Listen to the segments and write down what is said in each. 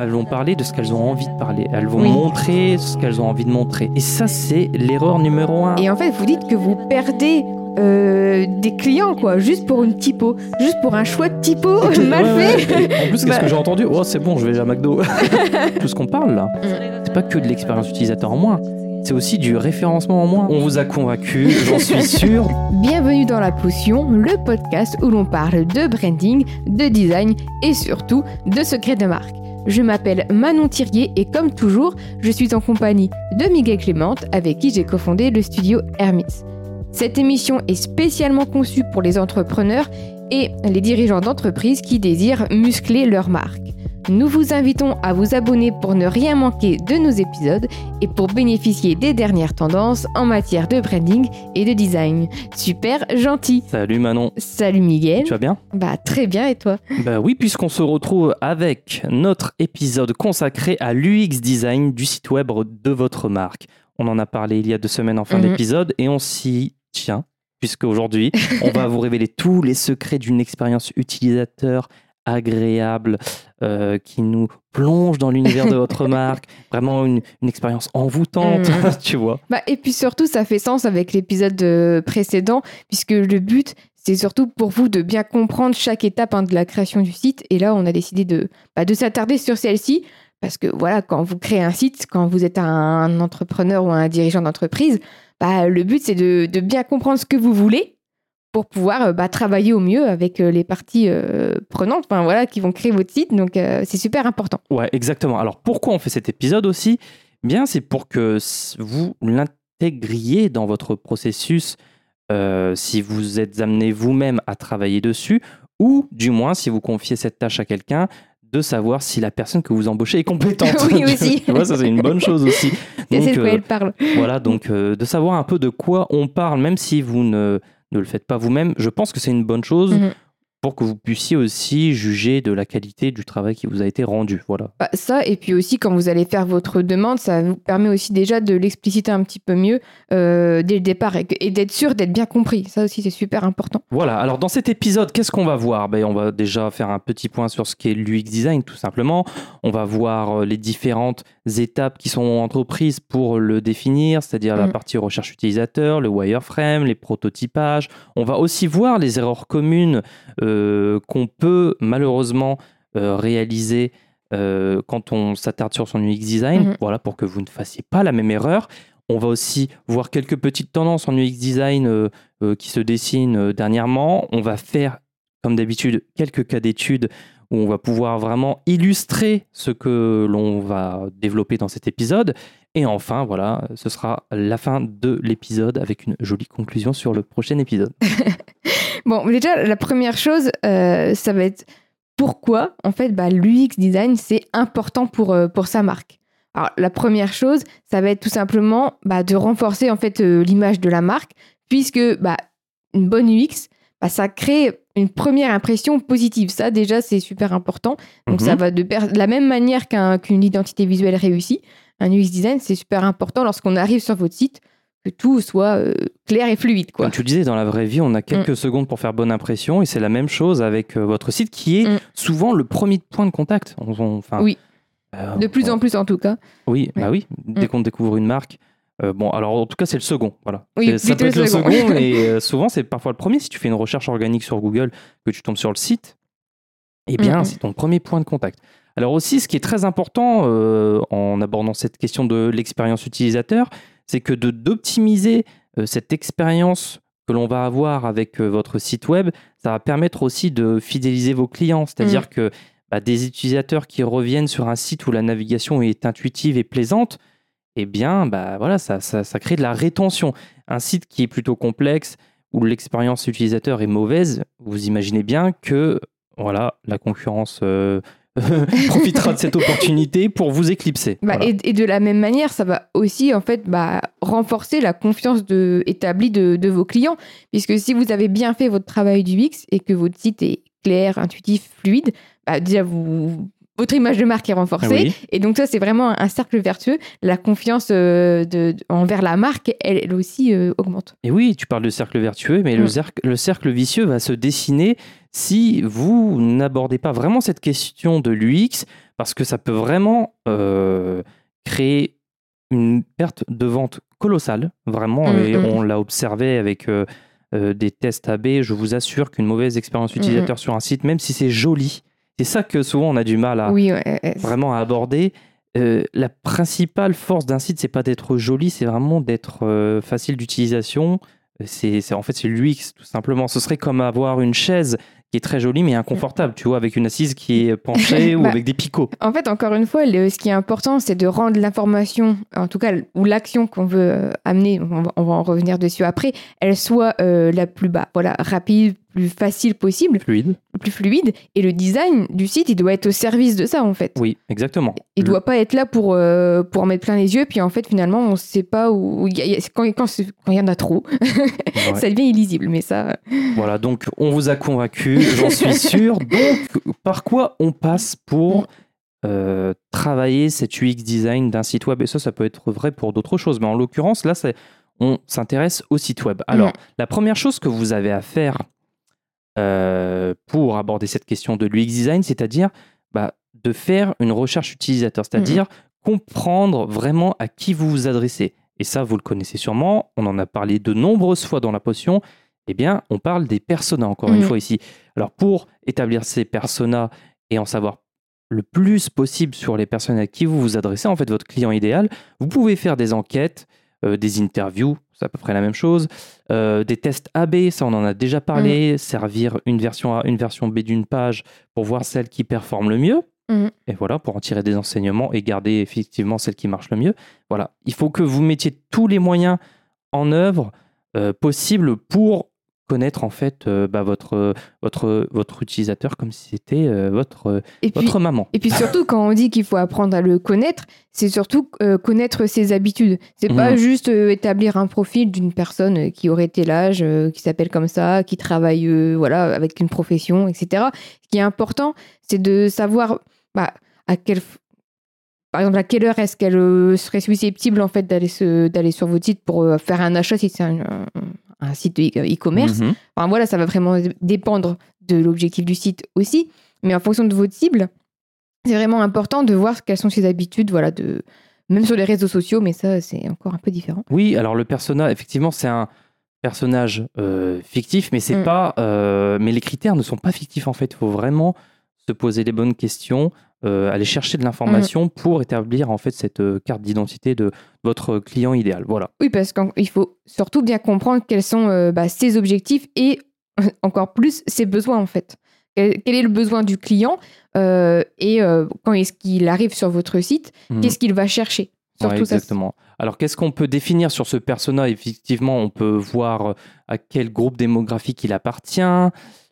elles vont parler de ce qu'elles ont envie de parler. Elles vont Oui. montrer ce qu'elles ont envie de montrer. Et ça, c'est l'erreur numéro un. Et en fait, vous dites que vous perdez euh, des clients, quoi, juste pour une typo, juste pour un choix de typo mal Ouais, fait. ouais. En plus, qu'est-ce Bah. que j'ai entendu? Oh, c'est bon, je vais à McDo. Tout ce qu'on parle là, c'est pas que de l'expérience utilisateur en moins. C'est aussi du référencement en moins. On vous a convaincu, j'en suis sûr. Bienvenue dans La Potion, le podcast où l'on parle de branding, de design et surtout de secrets de marque. Je m'appelle Manon Thirier et comme toujours, je suis en compagnie de Miguel Clémente avec qui j'ai cofondé le studio Hermis. Cette émission est spécialement conçue pour les entrepreneurs et les dirigeants d'entreprises qui désirent muscler leur marque. Nous vous invitons à vous abonner pour ne rien manquer de nos épisodes et pour bénéficier des dernières tendances en matière de branding et de design. Super gentil. Salut Manon. Salut Miguel. Tu vas bien? Bah très bien et toi? Bah oui, puisqu'on se retrouve avec notre épisode consacré à l'UX design du site web de votre marque. On en a parlé il y a deux semaines en fin Mhm. d'épisode et on s'y tient, puisque aujourd'hui, on va vous révéler tous les secrets d'une expérience utilisateur agréable euh, qui nous plonge dans l'univers de votre marque. Vraiment une, une expérience envoûtante, Mhm. tu vois. Bah et puis surtout ça fait sens avec l'épisode euh, précédent puisque le but c'est surtout pour vous de bien comprendre chaque étape hein, de la création du site et là on a décidé de, bah, de s'attarder sur celle-ci parce que voilà quand vous créez un site, quand vous êtes un entrepreneur ou un dirigeant d'entreprise, bah, le but c'est de, de bien comprendre ce que vous voulez pour pouvoir euh, bah, travailler au mieux avec euh, les parties euh, prenantes enfin, voilà, qui vont créer votre site. Donc euh, c'est super important. Ouais, exactement. Alors pourquoi on fait cet épisode aussi? Bien, c'est pour que vous l'intégriez dans votre processus euh, si vous êtes amené vous-même à travailler dessus, ou du moins si vous confiez cette tâche à quelqu'un, de savoir si la personne que vous embauchez est compétente. Oui, aussi. tu vois, ça c'est une bonne chose aussi. C'est Donc, de quoi elle parle. voilà, donc de savoir un peu de quoi on parle, même si vous ne, ne le faites pas vous-même, je pense que c'est une bonne chose Mhm. pour que vous puissiez aussi juger de la qualité du travail qui vous a été rendu. Voilà. Bah, ça, et puis aussi quand vous allez faire votre demande, ça vous permet aussi déjà de l'expliciter un petit peu mieux euh, dès le départ et, d'être sûr d'être bien compris. Ça aussi, c'est super important. Voilà, alors dans cet épisode, qu'est-ce qu'on va voir? Ben, On va déjà faire un petit point sur ce qu'est l'UX design, tout simplement. On va voir euh, les différentes étapes qui sont entreprises pour le définir, c'est-à-dire la Mhm. partie recherche utilisateur, le wireframe, les prototypages. On va aussi voir les erreurs communes euh, qu'on peut malheureusement euh, réaliser euh, quand on s'attarde sur son UX design, Mhm. voilà, pour que vous ne fassiez pas la même erreur. On va aussi voir quelques petites tendances en UX design qui se dessinent dernièrement. On va faire, comme d'habitude, quelques cas d'études où on va pouvoir vraiment illustrer ce que l'on va développer dans cet épisode. Et enfin, voilà, ce sera la fin de l'épisode avec une jolie conclusion sur le prochain épisode. Bon, déjà, la première chose, euh, ça va être pourquoi, en fait, bah, l'UX design, c'est important pour, euh, pour sa marque. Alors, la première chose, ça va être tout simplement bah, de renforcer, en fait, euh, l'image de la marque, puisque bah, une bonne UX, bah, ça crée une première impression positive. Ça, déjà, c'est super important. Donc, Mhm. ça va de, la même manière qu'un- qu'une identité visuelle réussie. Un UX design, c'est super important lorsqu'on arrive sur votre site, que tout soit euh, clair et fluide. Quoi. Comme tu le disais, dans la vraie vie, on a quelques secondes pour faire bonne impression et c'est la même chose avec euh, votre site qui est Mm. souvent le premier point de contact. On- on- enfin, Oui. euh, De plus on- en plus, en tout cas. Oui, bah oui. Dès Mm. qu'on découvre une marque, euh, bon, alors en tout cas, c'est le second. Voilà. Oui, ça peut être le second. second, et euh, souvent, c'est parfois le premier. Si tu fais une recherche organique sur Google, que tu tombes sur le site, eh bien, c'est ton premier point de contact. Alors aussi, ce qui est très important euh, en abordant cette question de l'expérience utilisateur, c'est que d'optimiser cette expérience que l'on va avoir avec votre site web, ça va permettre aussi de fidéliser vos clients. C'est-à-dire que bah, des utilisateurs qui reviennent sur un site où la navigation est intuitive et plaisante, eh bien, bah, voilà, ça, ça, ça crée de la rétention. Un site qui est plutôt complexe, où l'expérience utilisateur est mauvaise, vous imaginez bien que voilà, la concurrence euh, profitera de cette opportunité pour vous éclipser. Bah, Voilà. et, et de la même manière, ça va aussi en fait bah, renforcer la confiance de, établie de, de vos clients. Puisque si vous avez bien fait votre travail du X et que votre site est clair, intuitif, fluide, bah, déjà vous, votre image de marque est renforcée. Ah Oui. Et donc ça, c'est vraiment un, cercle vertueux. La confiance euh, de, de- envers la marque, elle, elle aussi euh, augmente. Et oui, tu parles de cercle vertueux, mais le, Mm. cercle, le cercle vicieux va se dessiner si vous n'abordez pas vraiment cette question de l'UX, parce que ça peut vraiment euh, créer une perte de vente colossale, vraiment, Mm, et mm. on l'a observé avec des tests AB, je vous assure qu'une mauvaise expérience utilisateur sur un site, même si c'est joli, c'est ça que souvent on a du mal à Oui, ouais, ouais, vraiment à aborder. Euh, la principale force d'un site, c'est pas d'être joli, c'est vraiment d'être euh, facile d'utilisation. C'est, c'est- en fait c'est l'UX tout simplement. Ce serait comme avoir une chaise qui est très jolie mais inconfortable, tu vois, avec une assise qui est penchée ou Bah, avec des picots. En fait, encore une fois, le- ce qui est important, c'est de rendre l'information, en tout cas, ou l'action qu'on veut euh, amener, on va, on va en revenir dessus après, elle soit euh, la plus bas, voilà, rapide, plus facile possible, Fluide. plus fluide. Et le design du site, il doit être au service de ça, en fait. Oui, exactement. Il Le- doit pas être là pour, euh, pour en mettre plein les yeux, puis en fait, finalement, on sait pas où. y a- y a- quand quand c'est- quand il y en a trop, Ouais. ça devient illisible. Mais ça. Voilà, donc on vous a convaincu, j'en suis sûr. Donc, par quoi on passe pour euh, travailler cet UX design d'un site web? Et ça, ça peut être vrai pour d'autres choses. Mais en l'occurrence, là, c'est- on s'intéresse au site web. Alors, Mhm. la première chose que vous avez à faire euh, pour aborder cette question de l'UX design, c'est-à-dire bah, de faire une recherche utilisateur, c'est-à-dire comprendre vraiment à qui vous vous adressez. Et ça, vous le connaissez sûrement, on en a parlé de nombreuses fois dans la potion. Eh bien, on parle des personas, encore une Mhm. fois ici. Alors, pour établir ces personas et en savoir le plus possible sur les personnes à qui vous vous adressez, en fait, votre client idéal, vous pouvez faire des enquêtes, euh, des interviews, c'est à peu près la même chose, euh, des tests AB, ça on en a déjà parlé, servir une version A, une version B d'une page pour voir celle qui performe le mieux. Mhm. Et voilà, pour en tirer des enseignements et garder effectivement celle qui marche le mieux. Voilà, il faut que vous mettiez tous les moyens en œuvre euh, possibles pour connaître en fait euh, bah, votre, votre, votre utilisateur comme si c'était euh, votre, Et puis, votre maman. Et puis surtout, quand on dit qu'il faut apprendre à le connaître, c'est surtout euh, connaître ses habitudes. C'est pas Mhm. juste euh, établir un profil d'une personne euh, qui aurait tel âge, euh, qui s'appelle comme ça, qui travaille euh, voilà, avec une profession, etc. Ce qui est important, c'est de savoir bah, à quel, par exemple, à quelle heure est-ce qu'elle euh, serait susceptible en fait d'aller se- d'aller sur votre site pour euh, faire un achat si c'est un, un- site e- e-commerce. Mhm. Enfin voilà, ça va vraiment dépendre de l'objectif du site aussi, mais en fonction de votre cible, c'est vraiment important de voir quelles sont ses habitudes, voilà, de même sur les réseaux sociaux, mais ça c'est encore un peu différent. Oui, alors le persona, effectivement, c'est un personnage euh, fictif, mais c'est Mm. pas, euh, mais les critères ne sont pas fictifs en fait. Il faut vraiment se poser les bonnes questions, euh, aller chercher de l'information pour établir en fait cette euh, carte d'identité de votre client idéal. Voilà. Oui, parce qu'il faut surtout bien comprendre quels sont euh, bah, ses objectifs et encore plus ses besoins en fait. Quel, quel est le besoin du client et quand est-ce qu'il arrive sur votre site, Mhm. qu'est-ce qu'il va chercher? Surtout Ouais, ça. exactement. Alors, qu'est-ce qu'on peut définir sur ce persona? Effectivement, on peut voir à quel groupe démographique il appartient.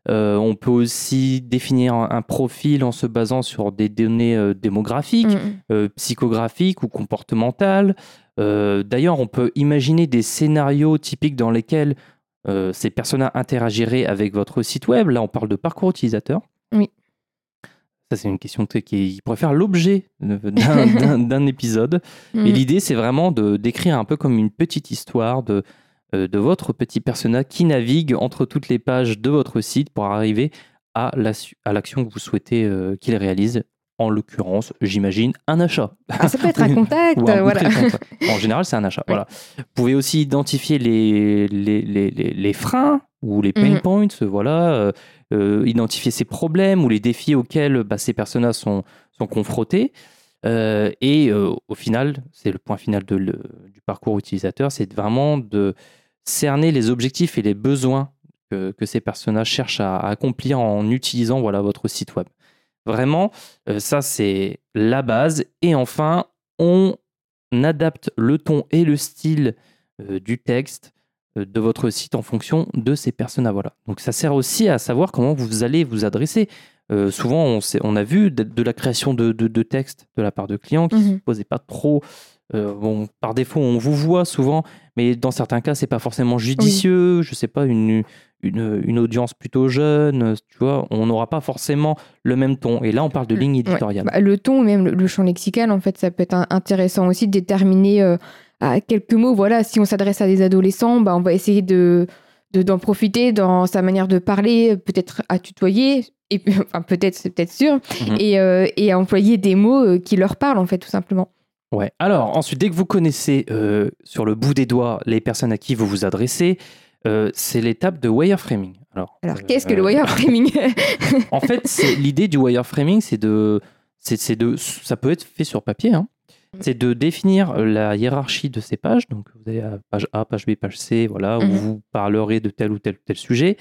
Euh, on peut aussi définir un, un profil en se basant sur des données euh, démographiques, euh, psychographiques ou comportementales. D'ailleurs, on peut imaginer des scénarios typiques dans lesquels ces personas interagiraient avec votre site web. Là, on parle de parcours utilisateur. Oui. Ça, c'est une question qui pourrait faire l'objet d'un- épisode. Et Mhm. l'idée, c'est vraiment de décrire un peu comme une petite histoire de, de votre petit persona qui navigue entre toutes les pages de votre site pour arriver à la su- à l'action que vous souhaitez euh, qu'il réalise. En l'occurrence, j'imagine, un achat. Ah, ça peut être un contact, un euh, voilà. En général, c'est un achat. Voilà. Vous pouvez aussi identifier les, les, les, les- freins ou les pain Mhm. points, voilà, euh, euh, identifier ces problèmes ou les défis auxquels bah, ces personnages sont, sont confrontés. Euh, et euh, au final, c'est le point final de le- du parcours utilisateur, c'est vraiment de cerner les objectifs et les besoins que, que ces personnages cherchent à, à accomplir en utilisant voilà, votre site web. Vraiment, euh, ça c'est la base. Et enfin, on adapte le ton et le style euh, du texte euh, de votre site en fonction de ces personas. Voilà. Donc ça sert aussi à savoir comment vous allez vous adresser. Euh, souvent, on, sait- on a vu de, de la création de, de, de textes de la part de clients qui ne Mhm. se posaient pas trop. Euh, bon, par défaut, on vous voit souvent, mais dans certains cas, c'est pas forcément judicieux. Je sais pas, une, une, une audience plutôt jeune, tu vois, on n'aura pas forcément le même ton. Et là, on parle de ligne Ouais. éditoriale. Bah, le ton, même le, le champ lexical, en fait, ça peut être intéressant aussi de déterminer euh, à quelques mots. Voilà, si on s'adresse à des adolescents, bah, on va essayer de, de- d'en profiter dans sa manière de parler, peut-être à tutoyer, et enfin peut-être, c'est peut-être sûr, Mhm. et, euh, et à employer des mots qui leur parlent en fait tout simplement. Ouais. Alors, ensuite, dès que vous connaissez euh, sur le bout des doigts les personnes à qui vous vous adressez, euh, c'est l'étape de wireframing. Alors, Alors euh, qu'est-ce que le wireframing? En fait, c'est l'idée du wireframing, c'est de, c'est, c'est de, ça peut être fait sur papier. hein. C'est de définir la hiérarchie de ces pages. Donc, vous avez page A, page B, page C, voilà, où Mhm. vous parlerez de tel ou tel ou tel sujet.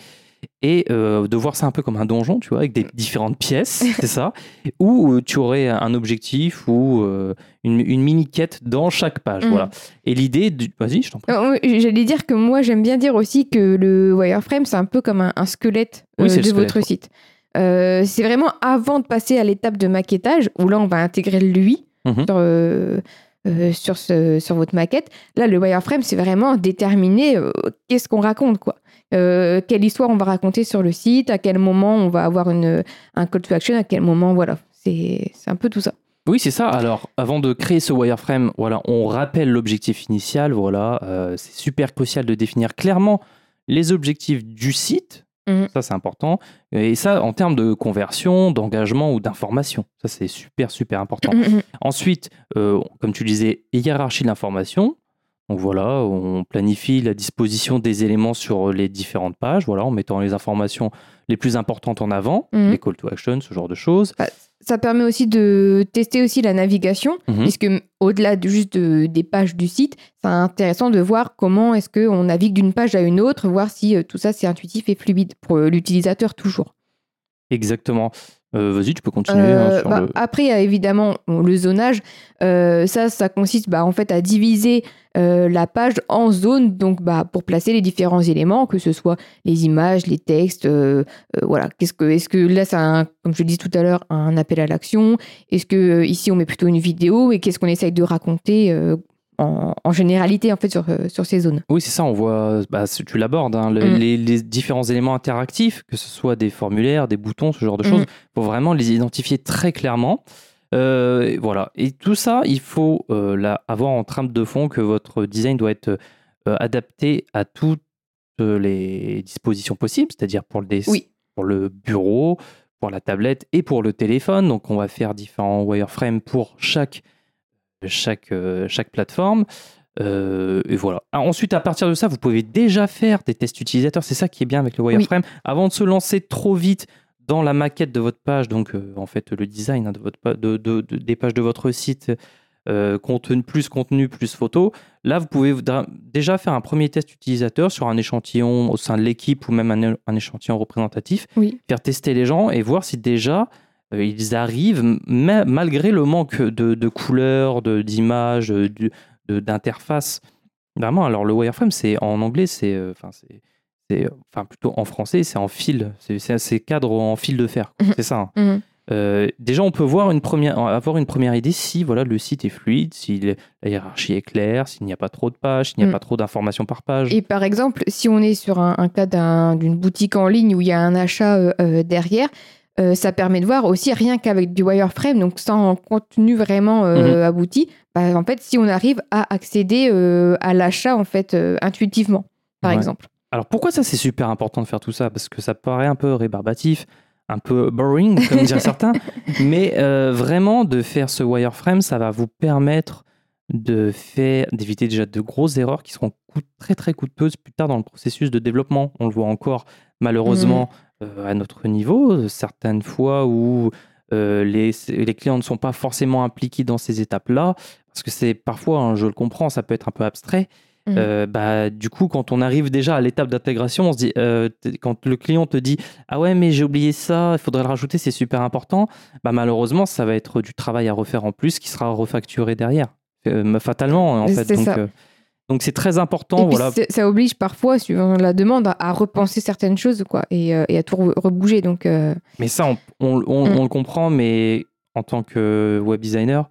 Et euh, de voir ça un peu comme un donjon, tu vois, avec des différentes pièces, c'est ça, où euh, tu aurais un objectif ou euh, une, une mini-quête dans chaque page, Mhm. voilà. Et l'idée, du... vas-y, je t'en prie. J'allais dire que moi j'aime bien dire aussi que le wireframe c'est un peu comme un, un squelette euh, de squelette, votre site. C'est vraiment avant de passer à l'étape de maquettage où là on va intégrer lui Mhm. sur, euh, sur, ce- sur votre maquette. Là le wireframe c'est vraiment déterminer euh, qu'est-ce qu'on raconte quoi. Euh, quelle histoire on va raconter sur le site, à quel moment on va avoir une, un call to action, à quel moment voilà. C'est un peu tout ça. Oui, c'est ça. Alors, avant de créer ce wireframe, voilà, on rappelle l'objectif initial. Voilà, euh, c'est super crucial de définir clairement les objectifs du site. Mhm. Ça, c'est important. Et ça, en termes de conversion, d'engagement ou d'information. Ça, c'est super, super important. Ensuite, euh, comme tu disais, hiérarchie de l'information. Donc voilà, on planifie la disposition des éléments sur les différentes pages, voilà, en mettant les informations les plus importantes en avant, Mhm. les call to action, ce genre de choses. Ça permet aussi de tester aussi la navigation, Mhm. puisque au-delà de juste de- des pages du site, c'est intéressant de voir comment est-ce qu'on navigue d'une page à une autre, voir si euh, tout ça c'est intuitif et fluide pour euh, l'utilisateur toujours. Exactement. Euh, Vas-y, tu peux continuer. Euh, hein, sur bah, le- Après, il y a évidemment bon, le zonage. Euh, ça, ça consiste bah, en fait à diviser euh, la page en zones, donc bah, pour placer les différents éléments, que ce soit les images, les textes. euh, euh, voilà. Qu'est-ce que, est-ce que là, c'est un, comme je le dis tout à l'heure, un appel à l'action? Est-ce que euh, ici on met plutôt une vidéo? Et qu'est-ce qu'on essaye de raconter euh, en, en généralité en fait sur, euh, sur ces zones Oui, c'est ça, on voit, bah, tu l'abordes, hein, le- Mm. les, les différents éléments interactifs, que ce soit des formulaires, des boutons, ce genre de Mm. choses, il faut vraiment les identifier très clairement. Euh, voilà. Et tout ça, il faut euh, là, avoir en trame de fond que votre design doit être euh, adapté à toutes les dispositions possibles, c'est-à-dire pour le, Oui. pour le bureau, pour la tablette et pour le téléphone. Donc, on va faire différents wireframes pour chaque, chaque, euh, chaque plateforme. Euh, et voilà. Ah, ensuite, à partir de ça, vous pouvez déjà faire des tests utilisateurs. C'est ça qui est bien avec le wireframe. Avant de se lancer trop vite dans la maquette de votre page, donc euh, en fait le design hein, de votre de, de- de- des pages de votre site, euh, contenu plus contenu plus photo. Là, vous pouvez déjà faire un premier test utilisateur sur un échantillon au sein de l'équipe ou même un, un échantillon représentatif. Oui. Faire tester les gens et voir si déjà ils arrivent, ma- malgré le manque de, de couleurs, d'images, de- du- de- d'interface. Vraiment, alors le wireframe, c'est en anglais, c'est, euh, enfin, euh, plutôt en français, c'est en fil, c'est, cadre en fil de fer. Mhm. c'est ça. hein. Mhm. Euh, déjà, on peut voir une première, avoir une première idée si voilà le site est fluide, si la hiérarchie est claire, s'il n'y a pas trop de pages, s'il n'y a Mm. pas trop d'informations par page. Et par exemple, si on est sur un, un cas d'un- d'une boutique en ligne où il y a un achat euh, euh, derrière, euh, ça permet de voir aussi rien qu'avec du wireframe, donc sans contenu vraiment euh, abouti, bah, en fait, si on arrive à accéder euh, à l'achat en fait intuitivement, par Ouais. exemple. Alors pourquoi ça c'est super important de faire tout ça? Parce que ça paraît un peu rébarbatif, un peu boring, comme diraient certains, mais vraiment de faire ce wireframe, ça va vous permettre de faire, d'éviter déjà de grosses erreurs qui seront coût- très très coûteuses plus tard dans le processus de développement. On le voit encore malheureusement euh, à notre niveau, certaines fois où euh, les, les clients ne sont pas forcément impliqués dans ces étapes-là, parce que c'est parfois, hein, je le comprends, ça peut être un peu abstrait. Mhm. Euh, bah, du coup, quand on arrive déjà à l'étape d'intégration, on se dit, euh, t- quand le client te dit Ah ouais, mais j'ai oublié ça, il faudrait le rajouter, c'est super important, bah, malheureusement, ça va être du travail à refaire en plus qui sera refacturé derrière, fatalement en fait. C'est Donc, ça. euh, donc c'est très important. Voilà. ça oblige parfois, suivant la demande, à, à repenser certaines choses quoi, et, euh, et à tout re- rebouger. Donc, euh, Mais ça, on, on- on- Mm. on le comprend, mais en tant que web designer,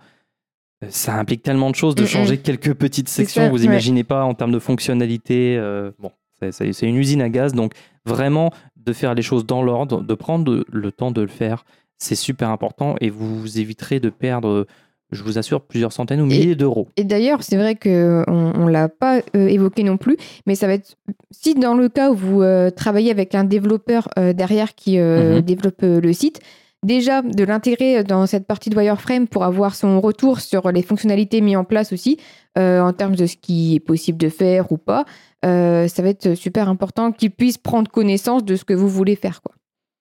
euh, ça implique tellement de choses de Mm, changer quelques petites sections. ça, vous ouais. imaginez pas en termes de fonctionnalité. euh, bon, c'est- une usine à gaz. Donc, vraiment, de faire les choses dans l'ordre, de prendre le temps de le faire, c'est super important et vous éviterez de perdre je vous assure, plusieurs centaines ou milliers d'euros. Et d'ailleurs, c'est vrai qu'on on, l'a pas euh, évoqué non plus, mais ça va être si dans le cas où vous euh, travaillez avec un développeur euh, derrière qui Mhm. développe le site, déjà de l'intégrer dans cette partie de wireframe pour avoir son retour sur les fonctionnalités mises en place aussi, en termes de ce qui est possible de faire ou pas, ça va être super important qu'il puisse prendre connaissance de ce que vous voulez faire. Quoi.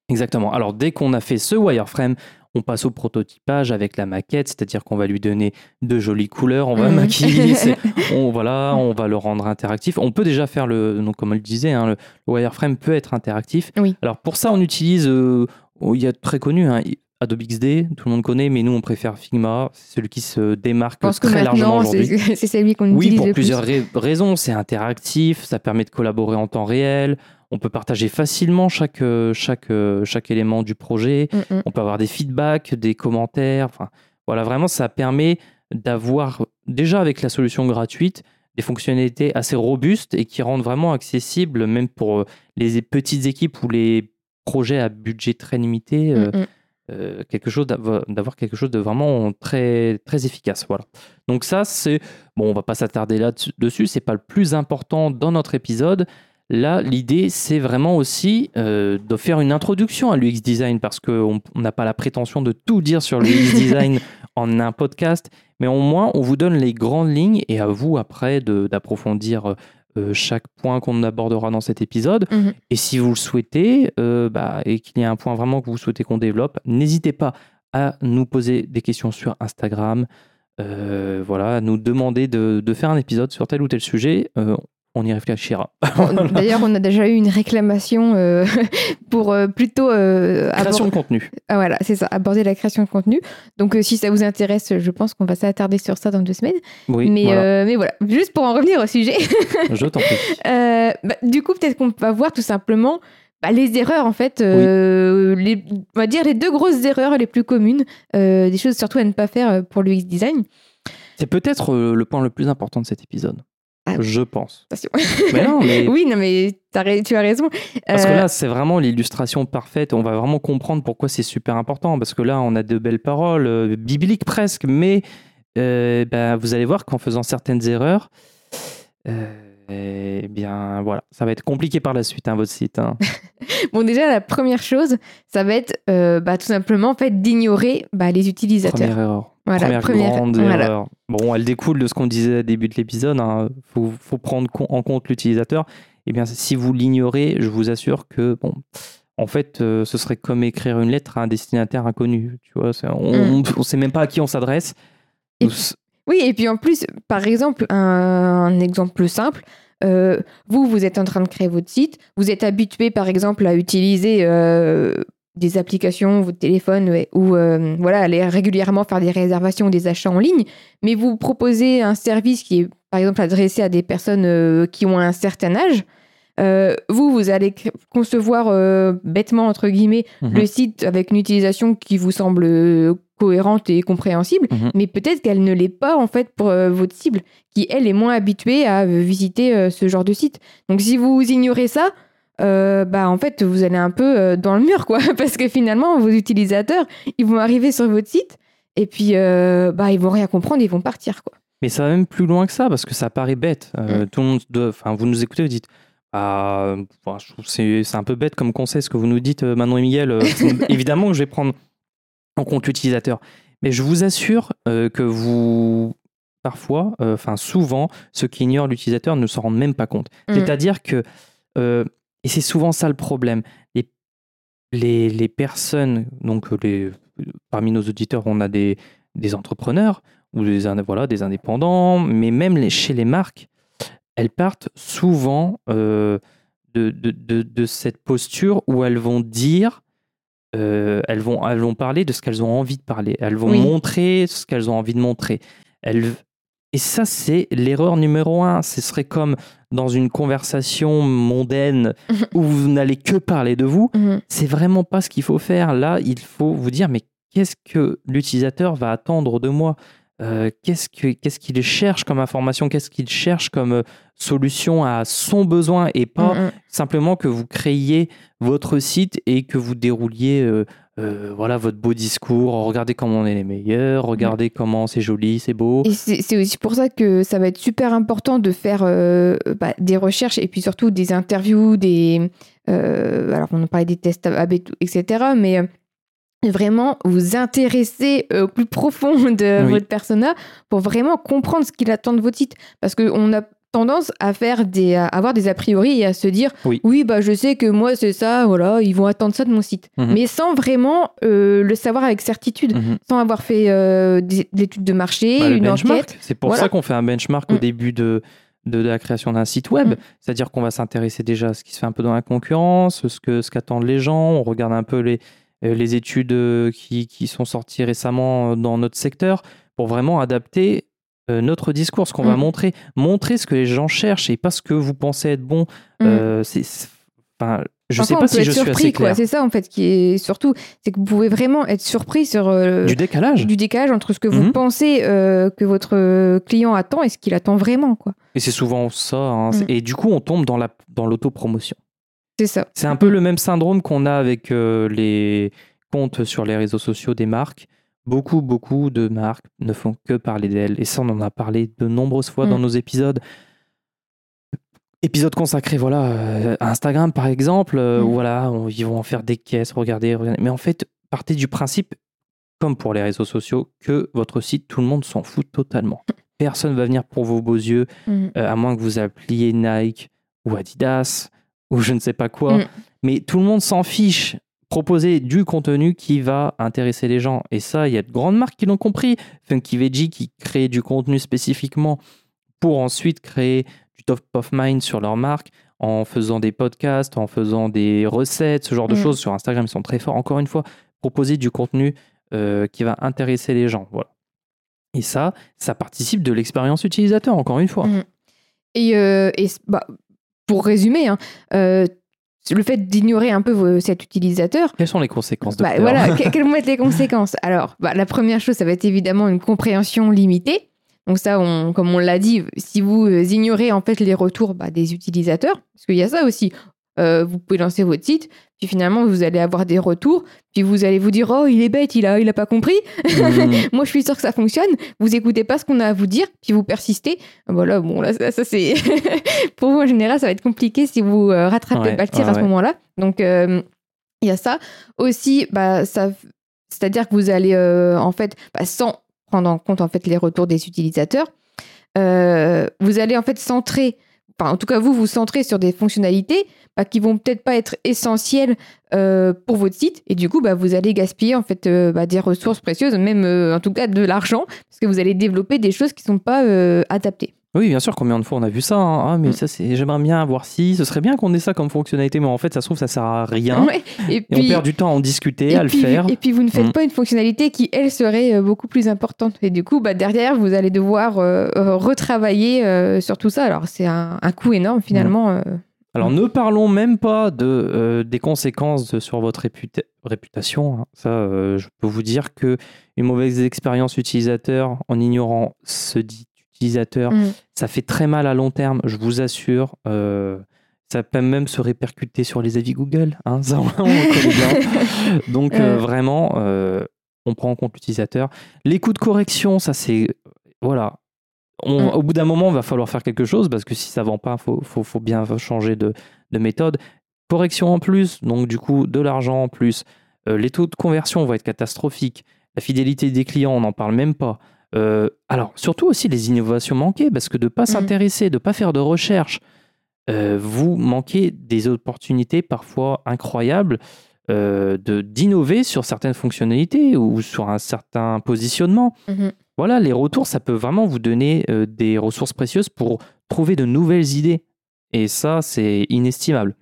Exactement. Alors dès qu'on a fait ce wireframe, on passe au prototypage avec la maquette, c'est-à-dire qu'on va lui donner de jolies couleurs, on va Mhm. maquiller, on, voilà, on va le rendre interactif. On peut déjà faire le, donc comme on le disait, hein, le, le wireframe peut être interactif. Oui. Alors pour ça, on utilise, euh, oh, il y a très connu, hein, Adobe XD, tout le monde connaît, mais nous on préfère Figma, c'est celui qui se démarque que très largement aujourd'hui. c'est celui qu'on Oui, utilise pour le plus. plusieurs rai- raisons. C'est interactif, ça permet de collaborer en temps réel. On peut partager facilement chaque, euh, chaque, euh, chaque élément du projet. Mm, mm. On peut avoir des feedbacks, des commentaires. Enfin, voilà, vraiment, ça permet d'avoir, déjà avec la solution gratuite, des fonctionnalités assez robustes et qui rendent vraiment accessible, même pour euh, les petites équipes ou les projets à budget très limité, Mm, euh, quelque chose d'avo- d'avoir quelque chose de vraiment très très efficace voilà donc ça c'est bon on va pas s'attarder là dessus c'est pas le plus important dans notre épisode là l'idée c'est vraiment aussi euh, de faire une introduction à l'UX design parce qu'on on n'a pas la prétention de tout dire sur l'UX design en un podcast mais au moins on vous donne les grandes lignes et à vous après d'approfondir euh, chaque point qu'on abordera dans cet épisode Mhm. et si vous le souhaitez, euh, bah, et qu'il y a un point vraiment que vous souhaitez qu'on développe, n'hésitez pas à nous poser des questions sur Instagram. voilà, à nous demander de, de faire un épisode sur tel ou tel sujet. On y réfléchira. D'ailleurs, on a déjà eu une réclamation euh, pour euh, plutôt euh, Création de contenu. Ah, voilà, c'est ça, aborder la création de contenu. Donc, si ça vous intéresse, je pense qu'on va s'attarder sur ça dans deux semaines. Oui, mais, voilà, mais voilà, juste pour en revenir au sujet, je t'en prie. bah, du coup, peut-être qu'on va voir tout simplement bah, les erreurs, en fait, les, on va dire les deux grosses erreurs les plus communes, des choses surtout à ne pas faire pour l'UX design. C'est peut-être le point le plus important de cet épisode. Ah. Je pense. Attention. Mais non, mais oui, non, mais tu as raison. Parce que Euh, là, c'est vraiment l'illustration parfaite. On va vraiment comprendre pourquoi c'est super important. Parce que là, on a de belles paroles, euh, bibliques presque, mais euh, ben, vous allez voir qu'en faisant certaines erreurs, eh bien, voilà, ça va être compliqué par la suite, hein, votre site. hein. Bon, déjà, la première chose, ça va être euh, bah, tout simplement en fait, d'ignorer bah, les utilisateurs. Première erreur. Voilà, première, première- grande voilà. erreur. Bon, elle découle de ce qu'on disait au début de l'épisode. Il faut, faut prendre en compte l'utilisateur. Eh bien, si vous l'ignorez, je vous assure que, bon, en fait, euh, ce serait comme écrire une lettre à un destinataire inconnu. Tu vois, on ne sait même pas à qui on s'adresse. Oui, et puis en plus, par exemple, un, un exemple simple, euh, vous, vous êtes en train de créer votre site, vous êtes habitué, par exemple, à utiliser euh, des applications, votre téléphone, ouais, ou euh, voilà, aller régulièrement faire des réservations ou des achats en ligne, mais vous proposez un service qui est, par exemple, adressé à des personnes euh, qui ont un certain âge. Euh, vous, vous allez concevoir bêtement, entre guillemets, Mhm. le site avec une utilisation qui vous semble cohérente et compréhensible, Mhm. mais peut-être qu'elle ne l'est pas en fait pour euh, votre cible, qui elle est moins habituée à euh, visiter euh, ce genre de site. Donc si vous ignorez ça, euh, bah en fait vous allez un peu euh, dans le mur quoi, parce que finalement vos utilisateurs ils vont arriver sur votre site et puis euh, bah ils vont rien comprendre, ils vont partir quoi. Mais ça va même plus loin que ça, parce que ça paraît bête. Euh, Tout le monde doit- enfin, vous nous écoutez, vous dites, ah, c'est c'est un peu bête comme conseil ce que vous nous dites, Manon et Miguel. Évidemment que je vais prendre en compte l'utilisateur. Mais je vous assure que vous, parfois, enfin souvent, ceux qui ignorent l'utilisateur ne s'en rendent même pas compte. Mm. C'est-à-dire que, euh, et c'est souvent ça le problème, les, les, les personnes, donc euh, les, parmi nos auditeurs, on a des, des entrepreneurs ou des, voilà, des indépendants, mais même les, chez les marques, elles partent souvent euh, de, de, de, de cette posture où elles vont dire, euh, elles, vont, elles vont parler de ce qu'elles ont envie de parler, elles vont Oui. montrer ce qu'elles ont envie de montrer. Elles, et ça, c'est l'erreur numéro un. Ce serait comme dans une conversation mondaine où vous n'allez que parler de vous. Mhm. C'est vraiment pas ce qu'il faut faire. Là, il faut vous dire, mais qu'est-ce que l'utilisateur va attendre de moi? Euh, Qu'est-ce que- qu'est-ce qu'il cherche comme information? Qu'est-ce qu'il cherche comme euh, solution à son besoin et pas Mhm. simplement que vous créiez votre site et que vous dérouliez euh, euh, voilà votre beau discours, regardez comment on est les meilleurs, regardez comment c'est joli, c'est beau. Et c'est aussi pour ça que ça va être super important de faire euh, bah, des recherches et puis surtout des interviews, des euh, alors on parlé des tests AB, etc. Mais vraiment vous intéresser au plus profond de Oui. votre persona pour vraiment comprendre ce qu'il attend de votre site. Parce qu'on a tendance à faire des à avoir des a priori et à se dire Oui. bah je sais que moi c'est ça voilà ils vont attendre ça de mon site Mhm. mais sans vraiment euh, le savoir avec certitude Mhm. sans avoir fait euh, études de marché Bah, une enquête c'est pour Voilà. ça qu'on fait un benchmark au Mm. début de, de, de la création d'un site web. Mm. C'est-à-dire qu'on va s'intéresser déjà à ce qui se fait un peu dans la concurrence, ce que ce qu'attendent les gens. On regarde un peu les, euh, les études euh, qui, qui sont sorties récemment dans notre secteur pour vraiment adapter euh, notre discours, ce qu'on va Mm. montrer. Montrer ce que les gens cherchent et pas ce que vous pensez être bon. Mm. Euh, c'est- enfin, je Parfois, sais pas si je suis surpris, assez quoi. clair. C'est ça, en fait, qui est surtout, c'est que vous pouvez vraiment être surpris sur euh, Du décalage. du décalage entre ce que vous Mhm. pensez euh, que votre euh, client attend et ce qu'il attend vraiment, quoi. Et c'est souvent ça. hein. Mm. Et du coup, on tombe dans la dans l'autopromotion. C'est ça. C'est un peu le même syndrome qu'on a avec les comptes sur les réseaux sociaux des marques. Beaucoup, beaucoup de marques ne font que parler d'elles. Et ça, on en a parlé de nombreuses fois dans Mm. nos épisodes. Épisode consacré, voilà, euh, à Instagram par exemple, euh, Mm. voilà, on- ils vont en faire des caisses, regardez, regardez. Mais en fait, partez du principe, comme pour les réseaux sociaux, que votre site, tout le monde s'en fout totalement. Personne va venir pour vos beaux yeux, Mhm. euh, à moins que vous appeliez Nike ou Adidas ou je ne sais pas quoi. Mm. Mais tout le monde s'en fiche. Proposer du contenu qui va intéresser les gens. Et ça, il y a de grandes marques qui l'ont compris. Funky Veggie qui crée du contenu spécifiquement pour ensuite créer du top of mind sur leur marque en faisant des podcasts, en faisant des recettes, ce genre de Mm. choses. Sur Instagram, ils sont très forts. Encore une fois, proposer du contenu euh, qui va intéresser les gens. Voilà. Et ça, ça participe de l'expérience utilisateur, encore une fois. Mm. Et, euh, et bah, pour résumer, hein, euh, le fait d'ignorer un peu vos- cet utilisateur, Quelles sont les conséquences de bah, voilà, que- quelles vont être les conséquences? Alors, bah, la première chose, ça va être évidemment une compréhension limitée. Donc ça, on, comme on l'a dit, si vous euh, ignorez en fait les retours bah, des utilisateurs, parce qu'il y a ça aussi, euh, vous pouvez lancer votre site, puis finalement vous allez avoir des retours, puis vous allez vous dire oh il est bête, il a, il a pas compris. Mm. Moi je suis sûre que ça fonctionne. Vous écoutez pas ce qu'on a à vous dire, puis vous persistez. Voilà, bon là ça, ça, c'est pour vous en général ça va être compliqué si vous euh, rattrapez Ouais, pas le tir ouais, à ce ouais. moment-là. Donc euh, il y a ça aussi, bah ça, c'est-à-dire que vous allez euh, en fait bah, sans prendre en compte en fait les retours des utilisateurs, euh, vous allez en fait centrer, en tout cas vous vous centrez sur des fonctionnalités bah, qui vont peut-être pas être essentielles euh, pour votre site et du coup bah, vous allez gaspiller en fait euh, bah, des ressources précieuses, même euh, en tout cas de l'argent parce que vous allez développer des choses qui sont pas adaptées. Oui, bien sûr, combien de fois on a vu ça hein Ah, mais Mm. ça, c'est, j'aimerais bien avoir si, ce serait bien qu'on ait ça comme fonctionnalité, mais en fait, ça se trouve, ça sert à rien. Ouais. Et Et on perd du temps à en discuter, à le faire. et puis vous ne faites Mm. pas une fonctionnalité qui, elle, serait euh, beaucoup plus importante. Et du coup, bah, derrière, vous allez devoir euh, retravailler euh, sur tout ça. Alors, c'est un, un coût énorme, finalement. euh. Alors, ne parlons même pas de, des conséquences de- sur votre réputa- réputation. hein. Ça, je peux vous dire que une mauvaise expérience utilisateur en ignorant ce dit utilisateur, Mm. ça fait très mal à long terme, je vous assure. Euh, ça peut même se répercuter sur les avis Google. hein. Ça, on le connaît bien. Donc, euh, vraiment, euh, on prend en compte l'utilisateur. Les coûts de correction, ça, c'est. Voilà. On- Mm. Au bout d'un moment, il va falloir faire quelque chose parce que si ça ne vend pas, il faut, faut, faut bien changer de, de méthode. Correction en plus, donc du coup, de l'argent en plus. Les taux de conversion vont être catastrophiques. La fidélité des clients, on n'en parle même pas. Euh, alors, surtout aussi les innovations manquées, parce que de ne pas s'intéresser, de ne pas faire de recherche, euh, vous manquez des opportunités parfois incroyables euh, de d'innover sur certaines fonctionnalités ou sur un certain positionnement. Mhm. Voilà, les retours, ça peut vraiment vous donner euh, des ressources précieuses pour trouver de nouvelles idées. Et ça, c'est inestimable.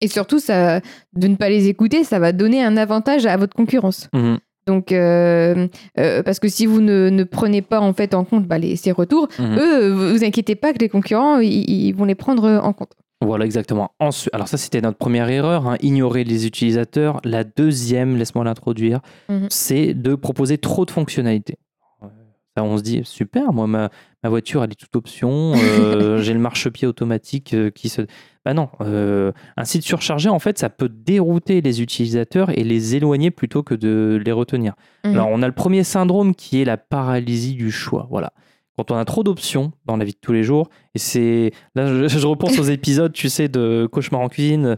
Et surtout, ça, de ne pas les écouter, ça va donner un avantage à votre concurrence. Mhm. Donc, euh, euh, parce que si vous ne, ne prenez pas en fait en compte bah, les, ces retours, Mhm. eux, vous vous inquiétez pas que les concurrents, ils, ils vont les prendre en compte. Voilà, exactement. Ensuite, alors ça, c'était notre première erreur, hein, ignorer les utilisateurs. La deuxième, laisse-moi l'introduire, Mhm. c'est de proposer trop de fonctionnalités. Ça, on se dit, super, moi, ma, ma voiture, elle est toute option, euh, j'ai le marchepied automatique euh, qui se... Bah non, euh, un site surchargé, en fait, ça peut dérouter les utilisateurs et les éloigner plutôt que de les retenir. Mhm. Alors, on a le premier syndrome qui est la paralysie du choix. Voilà. Quand on a trop d'options dans la vie de tous les jours, et c'est. Là, je, je repense aux épisodes, tu sais, de Cauchemar en cuisine,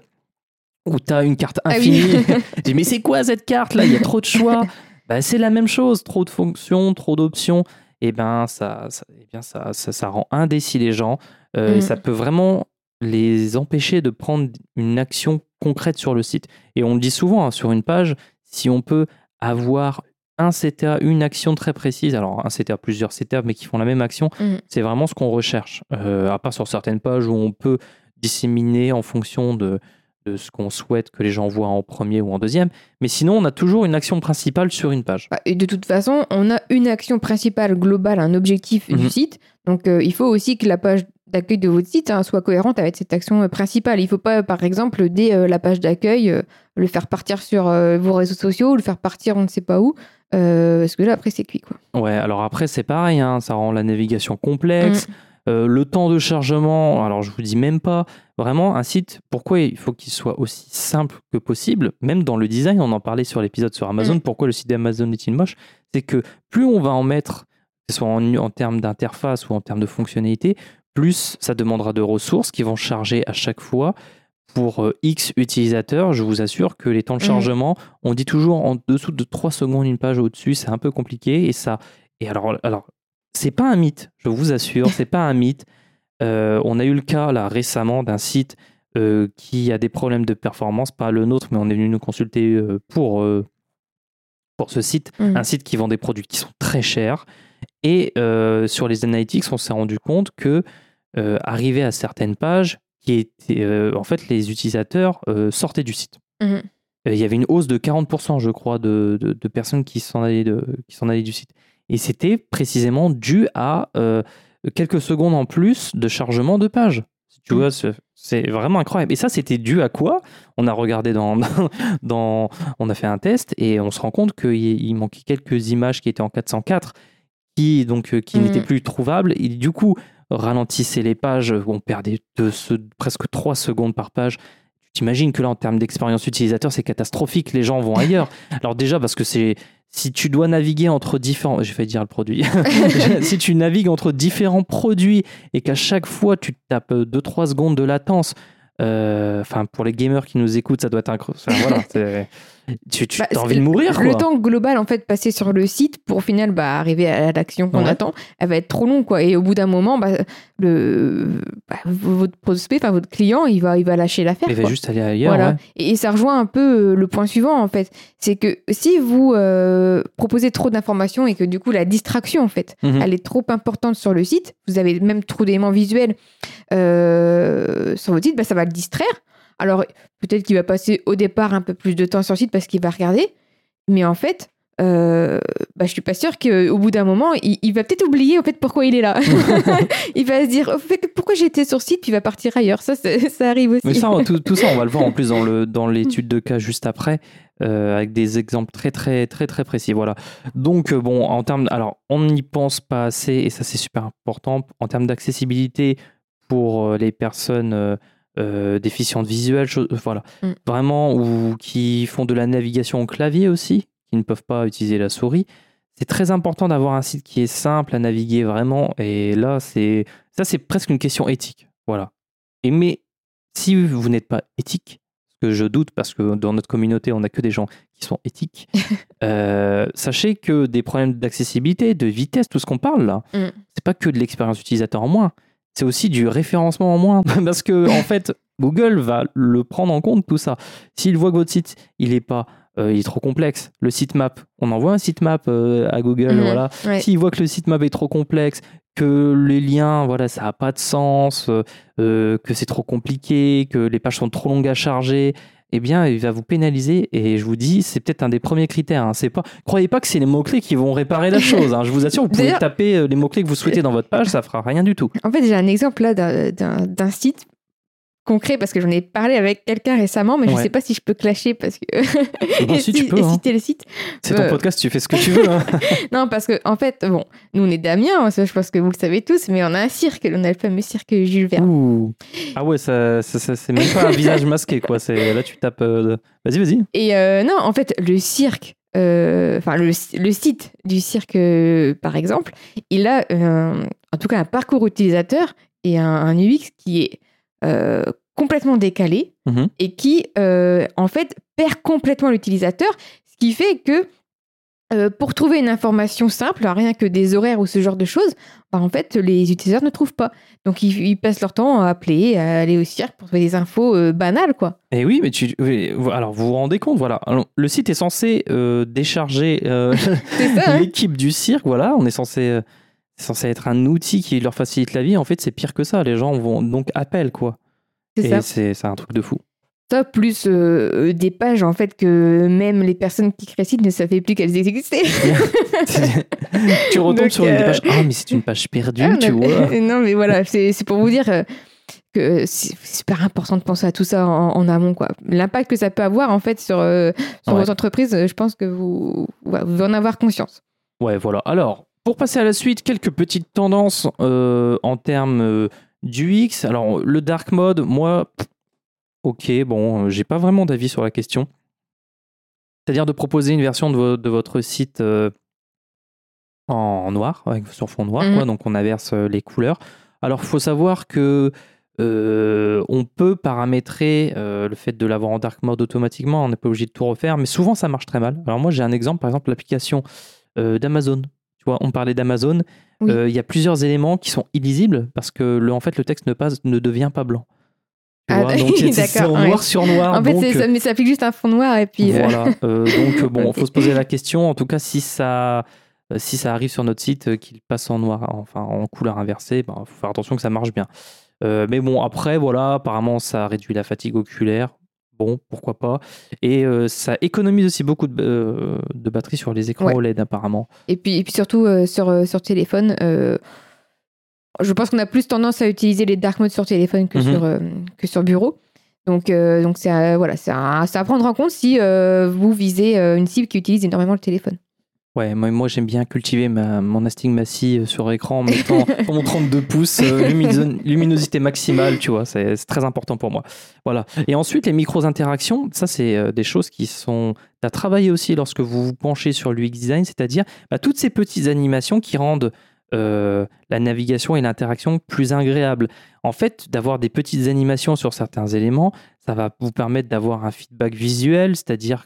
où tu as une carte Ah oui. infinie. Je dis, mais c'est quoi cette carte là? Il y a trop de choix. Bah, c'est la même chose, trop de fonctions, trop d'options. Et ben ça, ça, eh bien ça, ça, ça rend indécis les gens. euh, Mm. et ça peut vraiment les empêcher de prendre une action concrète sur le site. Et on le dit souvent hein, sur une page, si on peut avoir un CTA, une action très précise, alors un CTA, plusieurs CTA, mais qui font la même action, Mhm. c'est vraiment ce qu'on recherche. Euh, à part sur certaines pages où on peut disséminer en fonction de, de ce qu'on souhaite que les gens voient en premier ou en deuxième. Mais sinon, on a toujours une action principale sur une page. Bah, Et de toute façon, on a une action principale globale, un objectif Mhm. du site. Donc, euh, il faut aussi que la page d'accueil de votre site hein, soit cohérente avec cette action euh, principale. Il ne faut pas, par exemple, dès euh, la page d'accueil, euh, le faire partir sur vos réseaux sociaux ou le faire partir on ne sait pas où. parce que là, après, c'est cuit. Quoi. Ouais, alors après, c'est pareil, hein, ça rend la navigation complexe. Euh, le temps de chargement, alors je vous dis même pas, vraiment un site, pourquoi il faut qu'il soit aussi simple que possible, même dans le design, on en parlait sur l'épisode sur Amazon, Mm. pourquoi le site d'Amazon est-il moche, c'est que plus on va en mettre, que ce soit en, en termes d'interface ou en termes de fonctionnalité, plus ça demandera de ressources qui vont charger à chaque fois. Pour euh, X utilisateurs, je vous assure que les temps de Mm. chargement, on dit toujours en dessous de 3 secondes une page au-dessus, c'est un peu compliqué et ça et alors, alors c'est pas un mythe, je vous assure, c'est pas un mythe. Euh, on a eu le cas là récemment d'un site euh, qui a des problèmes de performance, pas le nôtre, mais on est venu nous consulter euh, pour, pour ce site, Mhm. un site qui vend des produits qui sont très chers. Et sur les analytics, on s'est rendu compte que arrivé à certaines pages, qui étaient, en fait, les utilisateurs sortaient du site. Euh, Il y avait une hausse de 40%, je crois, de, de- de personnes qui s'en allaient, allaient du site. Et c'était précisément dû à euh, quelques secondes en plus de chargement de page. Tu Mm. vois, c'est- vraiment incroyable. Et ça, c'était dû à quoi? On a regardé dans, dans, On a fait un test et on se rend compte qu'il il manquait quelques images qui étaient en 404 qui, donc, euh, qui Mm. n'étaient plus trouvables. Et du coup, ralentissaient les pages. On perdait de ce- presque 3 secondes par page. T'imagines que là, en termes d'expérience utilisateur, c'est catastrophique. Les gens vont ailleurs. Alors déjà, parce que c'est... Si tu dois naviguer entre différents... J'ai failli dire le produit. si tu navigues entre différents produits et qu'à chaque fois, tu tapes 2-3 secondes de latence, euh, enfin, pour les gamers qui nous écoutent, ça doit être incroyable. voilà, c'est- tu tu Bah, as envie de mourir, Le quoi. temps global, en fait, passé sur le site pour au final bah, arriver à l'action qu'on Ouais. attend, elle va être trop longue. Quoi. Et au bout d'un moment, bah, le, bah, votre prospect, enfin, votre client, il va, il va lâcher l'affaire. Il va juste aller ailleurs. Voilà. ouais. Et, et ça rejoint un peu euh, le point suivant, en fait. C'est que si vous euh, proposez trop d'informations et que du coup, la distraction, en fait, Mhm. elle est trop importante sur le site, vous avez même trop d'éléments visuels euh, sur votre site, bah, ça va le distraire. Alors, peut-être qu'il va passer au départ un peu plus de temps sur le site parce qu'il va regarder, mais en fait, euh, bah, je suis pas sûre qu'au bout d'un moment, il, il va peut-être oublier en fait pourquoi il est là. il va se dire Au fait, pourquoi j'étais sur le site, puis il va partir ailleurs. Ça, ça arrive aussi. Mais ça, tout, tout ça, on va le voir en plus dans le dans l'étude de cas juste après, euh, avec des exemples très très très très précis. Voilà. Donc euh, bon, en termes, alors on n'y pense pas assez et ça c'est super important en termes d'accessibilité pour euh, les personnes euh, euh, déficientes visuelles, chose- euh, voilà, Mm. vraiment ou qui font de la navigation au clavier aussi, qui ne peuvent pas utiliser la souris. C'est très important d'avoir un site qui est simple à naviguer vraiment. Et là, c'est ça, c'est presque une question éthique. Voilà. Et mais si vous n'êtes pas éthique, ce que je doute parce que dans notre communauté, on n'a que des gens qui sont éthiques, euh, sachez que des problèmes d'accessibilité, de vitesse, tout ce qu'on parle là, Mm. c'est pas que de l'expérience utilisateur en moins, c'est aussi du référencement en moins. parce que en fait, Google va le prendre en compte tout ça. S'il voit que votre site, il est pas, euh, il est trop complexe, le sitemap, on envoie un sitemap euh, à Google, Mhm. voilà. Ouais. S'il voit que le sitemap est trop complexe, que les liens, voilà, ça n'a pas de sens, euh, que c'est trop compliqué, que les pages sont trop longues à charger, eh bien, il va vous pénaliser. Et je vous dis, c'est peut-être un des premiers critères. Hein. C'est pas, croyez pas que c'est les mots-clés qui vont réparer la chose. hein. Je vous assure, vous pouvez taper euh, les mots-clés que vous souhaitez dans votre page, ça fera rien du tout. En fait, j'ai un exemple là d'un site concret parce que j'en ai parlé avec quelqu'un récemment, mais je Ouais. sais pas si je peux clasher parce que. Bon, et si, tu peux, et hein. citer le site. C'est ton Euh, podcast, tu fais ce que tu veux. hein. Non, parce que en fait, bon, nous on est d'Amiens, ça, je pense que vous le savez tous, mais on a un cirque, on a le fameux cirque Jules Verne. Ouh. Ah ouais, ça, ça- ça- c'est même pas un visage masqué, quoi. C'est là, tu tapes. euh, Vas-y, vas-y. Et euh, non, en fait, le cirque, euh, enfin le, le site du cirque, par exemple, il a en tout cas un parcours utilisateur et un, un UX qui est euh, complètement décalé Mhm. et qui, euh, en fait, perd complètement l'utilisateur, ce qui fait que euh, pour trouver une information simple, rien que des horaires ou ce genre de choses, bah, en fait, les utilisateurs ne trouvent pas. Donc, ils, ils passent leur temps à appeler, à aller au cirque pour trouver des infos euh, banales, quoi. Et oui, mais tu. oui, Alors, vous vous rendez compte, voilà. Alors, le site est censé euh, décharger hein l'équipe du cirque, voilà. On est censé. Euh, c'est censé être un outil qui leur facilite la vie. En fait, c'est pire que ça. Les gens vont donc appellent, quoi. C'est Et ça. c'est c'est un truc de fou. Ça, plus euh, des pages, en fait, que même les personnes qui site ne savaient plus qu'elles existaient. tu retombes Donc, sur une euh, pages. Ah, mais c'est une page perdue, Ah, tu vois. non, mais voilà, c'est c'est pour vous dire euh, que c'est super important de penser à tout ça en, en amont. quoi. L'impact que ça peut avoir, en fait, sur, euh, sur Ouais. votre entreprise, euh, je pense que vous, ouais, vous devez en avoir conscience. Ouais, voilà. Alors, pour passer à la suite, quelques petites tendances euh, en termes euh, d'UX. Alors, le dark mode, moi, pff, ok, bon, j'ai pas vraiment d'avis sur la question. C'est-à-dire de proposer une version de, vo- de votre site euh, en noir, avec, sur fond noir, Mhm. quoi, donc on inverse les couleurs. Alors, il faut savoir que euh, on peut paramétrer euh, le fait de l'avoir en dark mode automatiquement, on n'est pas obligé de tout refaire, mais souvent ça marche très mal. Alors moi j'ai un exemple, par exemple l'application euh, d'Amazon. Tu vois, on parlait d'Amazon. Oui. Euh, Il y a plusieurs éléments qui sont illisibles parce que le, en fait le texte ne, passe, ne devient pas blanc. Tu Ah, donc c'est ouais. noir sur noir. en fait, donc, ça, mais ça applique juste un fond noir et puis. euh, voilà. Euh, donc euh, bon, il faut se poser la question. En tout cas, si ça, euh, si ça arrive sur notre site, euh, qu'il passe en noir, enfin en couleur inversée, il faut faire attention que ça marche bien. Euh, mais bon, après, voilà, apparemment, ça réduit la fatigue oculaire. Bon, pourquoi pas. Et euh, ça économise aussi beaucoup de, euh, de batterie sur les écrans Ouais. OLED, apparemment. Et puis, et puis surtout euh, sur, sur téléphone, je pense qu'on a plus tendance à utiliser les dark modes sur téléphone que, Mhm. sur, que sur bureau. Donc, donc c'est voilà, c'est à, prendre en compte si vous visez une cible qui utilise énormément le téléphone. Ouais, moi, moi j'aime bien cultiver ma, mon astigmatie euh, sur écran en mettant 32 pouces, euh, lumino- luminosité maximale, tu vois, c'est très important pour moi. Voilà. Et ensuite, les micros-interactions, ça, c'est euh, des choses qui sont à travailler aussi lorsque vous vous penchez sur l'UX design, c'est-à-dire bah, toutes ces petites animations qui rendent euh, la navigation et l'interaction plus agréables. En fait, d'avoir des petites animations sur certains éléments, ça va vous permettre d'avoir un feedback visuel, c'est-à-dire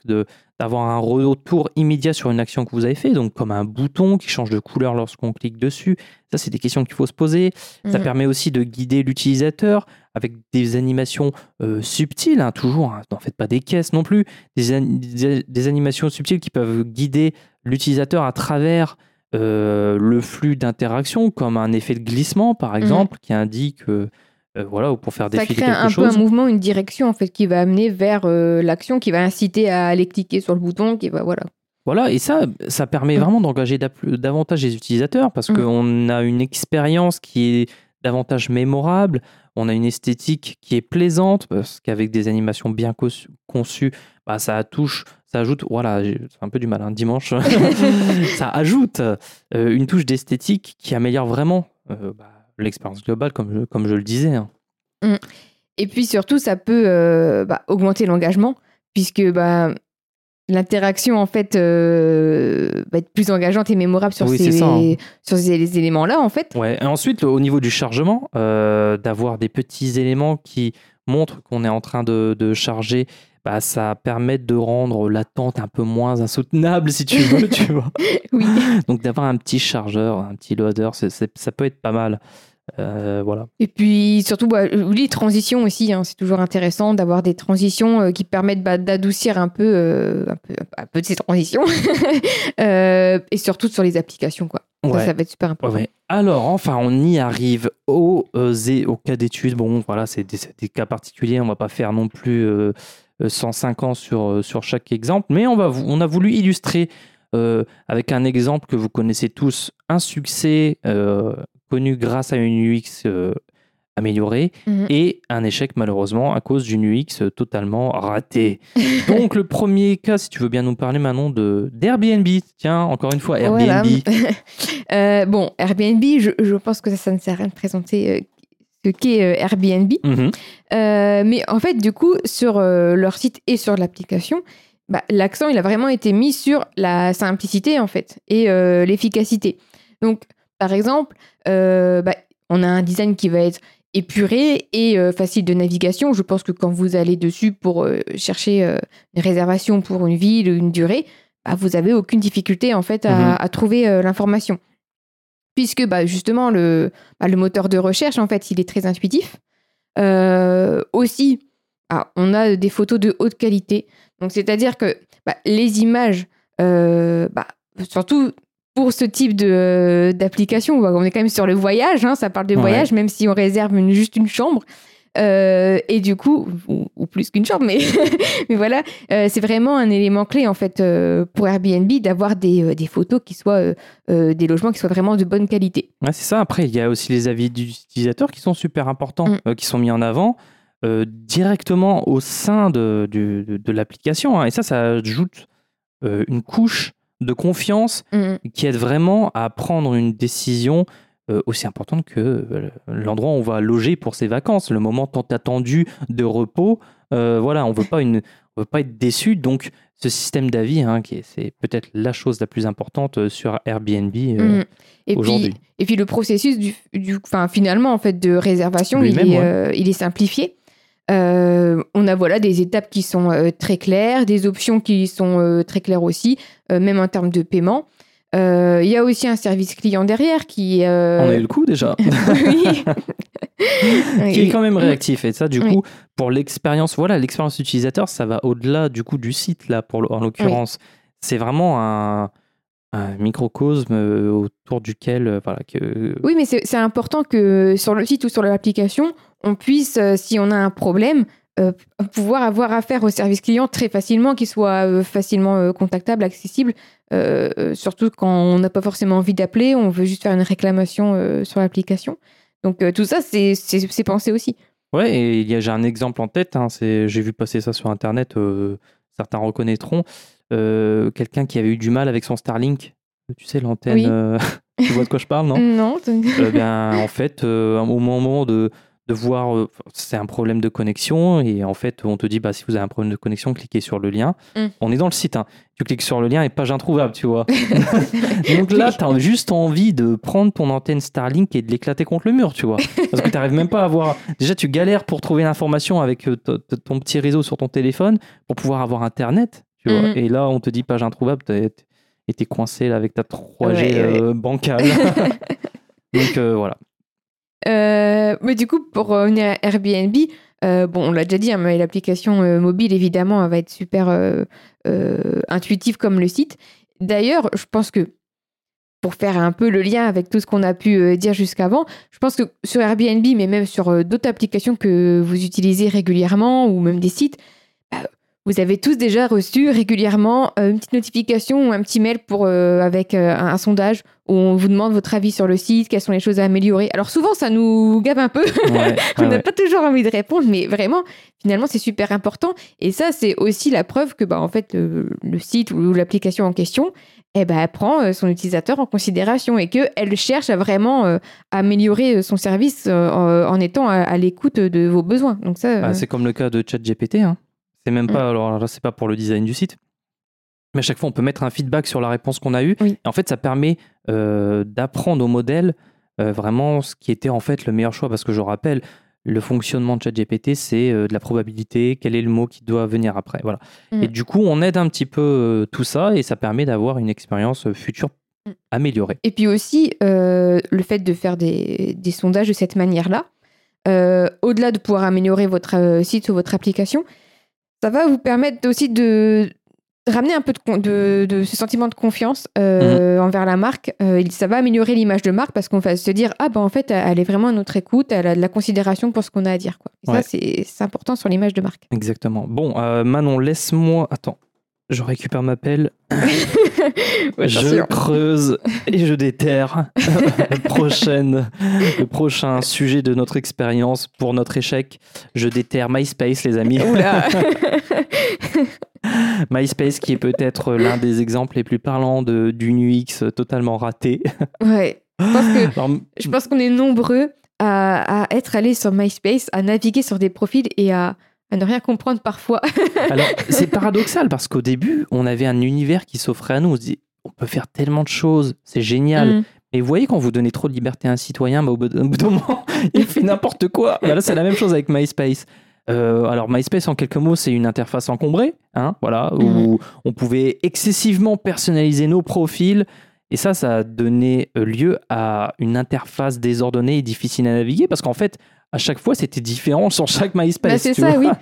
d'avoir un retour immédiat sur une action que vous avez fait, donc comme un bouton qui change de couleur lorsqu'on clique dessus. Ça, c'est des questions qu'il faut se poser. Ça Mhm. permet aussi de guider l'utilisateur avec des animations euh, subtiles, hein, toujours, hein, n'en faites pas des caisses non plus, des, an- des- des animations subtiles qui peuvent guider l'utilisateur à travers euh, le flux d'interaction, comme un effet de glissement, par exemple, qui indique, euh, euh, voilà, ou pour faire Mhm. Ça défiler crée quelque un peu un mouvement, une direction en fait qui va amener vers euh, l'action, qui va inciter à aller cliquer sur le bouton, qui va voilà. Voilà, et ça, ça permet Mm. vraiment d'engager davantage les utilisateurs parce Mm. qu'on a une expérience qui est davantage mémorable, on a une esthétique qui est plaisante parce qu'avec des animations bien conçues, bah, ça touche, ça ajoute, voilà, c'est un peu du mal, hein, dimanche, ça ajoute euh, une touche d'esthétique qui améliore vraiment euh, bah, l'expérience globale, comme je, comme je le disais. hein. Et puis surtout, ça peut euh, bah, augmenter l'engagement, puisque bah, l'interaction en fait euh, va être plus engageante et mémorable sur Oui, ces, ça, hein. sur ces éléments-là en fait. Ouais. Et ensuite, au niveau du chargement, euh, d'avoir des petits éléments qui montrent qu'on est en train de, de charger, bah, ça permet de rendre l'attente un peu moins insoutenable, si tu veux, tu vois. Oui. Donc d'avoir un petit chargeur, un petit loader, c'est- ça peut être pas mal. Euh, voilà. Et puis surtout, bah, les transitions aussi, hein, c'est toujours intéressant d'avoir des transitions euh, qui permettent bah, d'adoucir un peu, euh, un peu, un peu de ces transitions, et surtout sur les applications quoi. Ça, Ouais. ça va être super important. Ouais. Alors, enfin, on y arrive zé- aux cas d'études. Bon, voilà, c'est des, des cas particuliers. On va pas faire non plus 105 ans sur, euh, sur chaque exemple, mais on, va, on a voulu illustrer euh, avec un exemple que vous connaissez tous, un succès euh, connu grâce à une UX euh, amélioré Mhm. et un échec malheureusement à cause d'une UX totalement ratée. Donc le premier cas, si tu veux bien nous parler Manon de d'Airbnb. Tiens, encore une fois Voilà. Airbnb. Euh, bon, Airbnb, je, je pense que ça, ça ne sert à rien de présenter euh, ce qu'est euh, Airbnb. Mhm. Euh, mais en fait, du coup, sur euh, leur site et sur l'application, bah, l'accent, il a vraiment été mis sur la simplicité, en fait, et euh, l'efficacité. Donc, par exemple, bah, on a un design qui va être épuré et facile de navigation. Je pense que quand vous allez dessus pour chercher une réservation pour une ville ou une durée, bah, vous avez aucune difficulté, en fait, à, Mhm. à trouver l'information. Puisque, bah, justement, le, bah, le moteur de recherche, en fait, il est très intuitif. Euh, aussi, ah, on a des photos de haute qualité. Donc, c'est-à-dire que bah, les images, euh, bah, surtout pour ce type de, d'application, on est quand même sur le voyage, hein, ça parle de Ouais. voyage, même si on réserve une- juste une chambre. Euh, et du coup, ou, ou plus qu'une chambre, mais, mais voilà, euh, c'est vraiment un élément clé en fait euh, pour Airbnb d'avoir des, des photos qui soient des logements qui soient vraiment de bonne qualité. Ouais, c'est ça. Après, il y a aussi les avis d'utilisateurs qui sont super importants, Mm. qui sont mis en avant directement au sein de, du- de, de l'application. hein. Et ça, ça ajoute une couche de confiance Mhm. qui aide vraiment à prendre une décision euh, aussi importante que euh, l'endroit où on va loger pour ses vacances, le moment tant attendu de repos. Euh, voilà, on veut pas une, on veut pas être déçu. Donc, ce système d'avis, hein, qui c'est peut-être la chose la plus importante sur Airbnb euh. Et aujourd'hui. puis, et puis le processus du, du, enfin, finalement en fait de réservation, il est, ouais. euh, il est simplifié. Euh, on a voilà des étapes qui sont très claires, des options qui sont très claires aussi, même en termes de paiement. Euh, Il y a aussi un service client derrière qui. euh, On a eu le coup déjà. oui. qui est quand même réactif. Et ça, du Oui. coup, pour l'expérience, voilà, l'expérience utilisateur, ça va au-delà du coup du site, là, pour, en l'occurrence. C'est vraiment un, un microcosme euh, autour duquel, euh, voilà, que... Oui, mais c'est important que sur le site ou sur l'application, on puisse, si on a un problème, euh, pouvoir avoir affaire au service client très facilement, qu'il soit euh, facilement euh, contactable, accessible, surtout quand on n'a pas forcément envie d'appeler, on veut juste faire une réclamation sur l'application. Donc tout ça, c'est pensé aussi. Ouais, et il y a, j'ai un exemple en tête, hein, j'ai vu passer ça sur Internet, certains reconnaîtront, quelqu'un qui avait eu du mal avec son Starlink, tu sais, l'antenne, Oui. tu vois de quoi je parle, non? Non, Euh, ben, en fait, au moment de, de voir, euh, c'est un problème de connexion, et en fait, on te dit, bah, si vous avez un problème de connexion, cliquez sur le lien. Mm. On est dans le site, hein. tu cliques sur le lien et page introuvable, tu vois. Donc là, tu as juste envie de prendre ton antenne Starlink et de l'éclater contre le mur, tu vois. Parce que tu n'arrives même pas à voir. Déjà, tu galères pour trouver l'information avec euh, ton petit réseau sur ton téléphone pour pouvoir avoir Internet, tu vois. Mhm. Et là, on te dit page introuvable, et t'es coincé là, avec ta 3G Ouais, euh, bancale. Donc euh, voilà. Euh, mais du coup, pour revenir à Airbnb, euh, bon, on l'a déjà dit, hein, mais l'application euh, mobile, évidemment, va être super intuitive comme le site. D'ailleurs, je pense que pour faire un peu le lien avec tout ce qu'on a pu dire jusqu'avant, je pense que sur Airbnb, mais même sur d'autres applications que vous utilisez régulièrement ou même des sites, bah, vous avez tous déjà reçu régulièrement euh, une petite notification ou un petit mail pour, euh, avec euh, un, un sondage où on vous demande votre avis sur le site, quelles sont les choses à améliorer. Alors souvent, ça nous gave un peu. Ouais, on n'a ouais. pas toujours envie de répondre, mais vraiment, finalement, c'est super important. Et ça, c'est aussi la preuve que, bah, en fait, le, le site ou l'application en question, eh ben, elle prend son utilisateur en considération et qu'elle cherche à vraiment euh, améliorer son service euh, en, étant à, à l'écoute de vos besoins. Donc ça, Bah, euh, c'est comme le cas de ChatGPT. Hein. C'est même pas, alors là, c'est pas pour le design du site. Mais à chaque fois, on peut mettre un feedback sur la réponse qu'on a eue. Oui. Et en fait, ça permet euh, d'apprendre au modèle euh, vraiment ce qui était en fait le meilleur choix. Parce que je rappelle, le fonctionnement de ChatGPT, c'est euh, de la probabilité, quel est le mot qui doit venir après. Voilà. Mm. Et du coup, on aide un petit peu tout ça et ça permet d'avoir une expérience future Mm. améliorée. Et puis aussi, le fait de faire des, des sondages de cette manière-là, au-delà de pouvoir améliorer votre site ou votre application, ça va vous permettre aussi de ramener un peu de, con- de, de ce sentiment de confiance euh, envers la marque. Euh, ça va améliorer l'image de marque parce qu'on va se dire ah ben en fait elle est vraiment à notre écoute, elle a de la considération pour ce qu'on a à dire quoi. Et Ouais. ça c'est c'est important sur l'image de marque. Exactement. Bon, euh, Manon, laisse-moi. Attends. Je récupère ma pelle, Ouais, je creuse et je déterre le, prochaine, le prochain sujet de notre expérience pour notre échec. Je déterre MySpace, les amis. Oula. MySpace qui est peut-être l'un des exemples les plus parlants de, d'une UX totalement raté. ouais. Je pense que Alors, Je pense qu'on est nombreux à, à être allés sur MySpace, à naviguer sur des profils et à, à ne rien comprendre parfois. Alors, c'est paradoxal parce qu'au début, on avait un univers qui s'offrait à nous. On se dit, on peut faire tellement de choses, c'est génial. Mm. Et vous voyez, quand vous donnez trop de liberté à un citoyen, bah, au bout d'un moment, il fait n'importe quoi. Bah, là, c'est la même chose avec MySpace. Euh, alors, MySpace, en quelques mots, c'est une interface encombrée, hein, voilà, où on pouvait excessivement personnaliser nos profils. Et ça, ça a donné euh, lieu à une interface désordonnée et difficile à naviguer parce qu'en fait, à chaque fois, c'était différent sur chaque MySpace. Bah, c'est ça, vois. oui.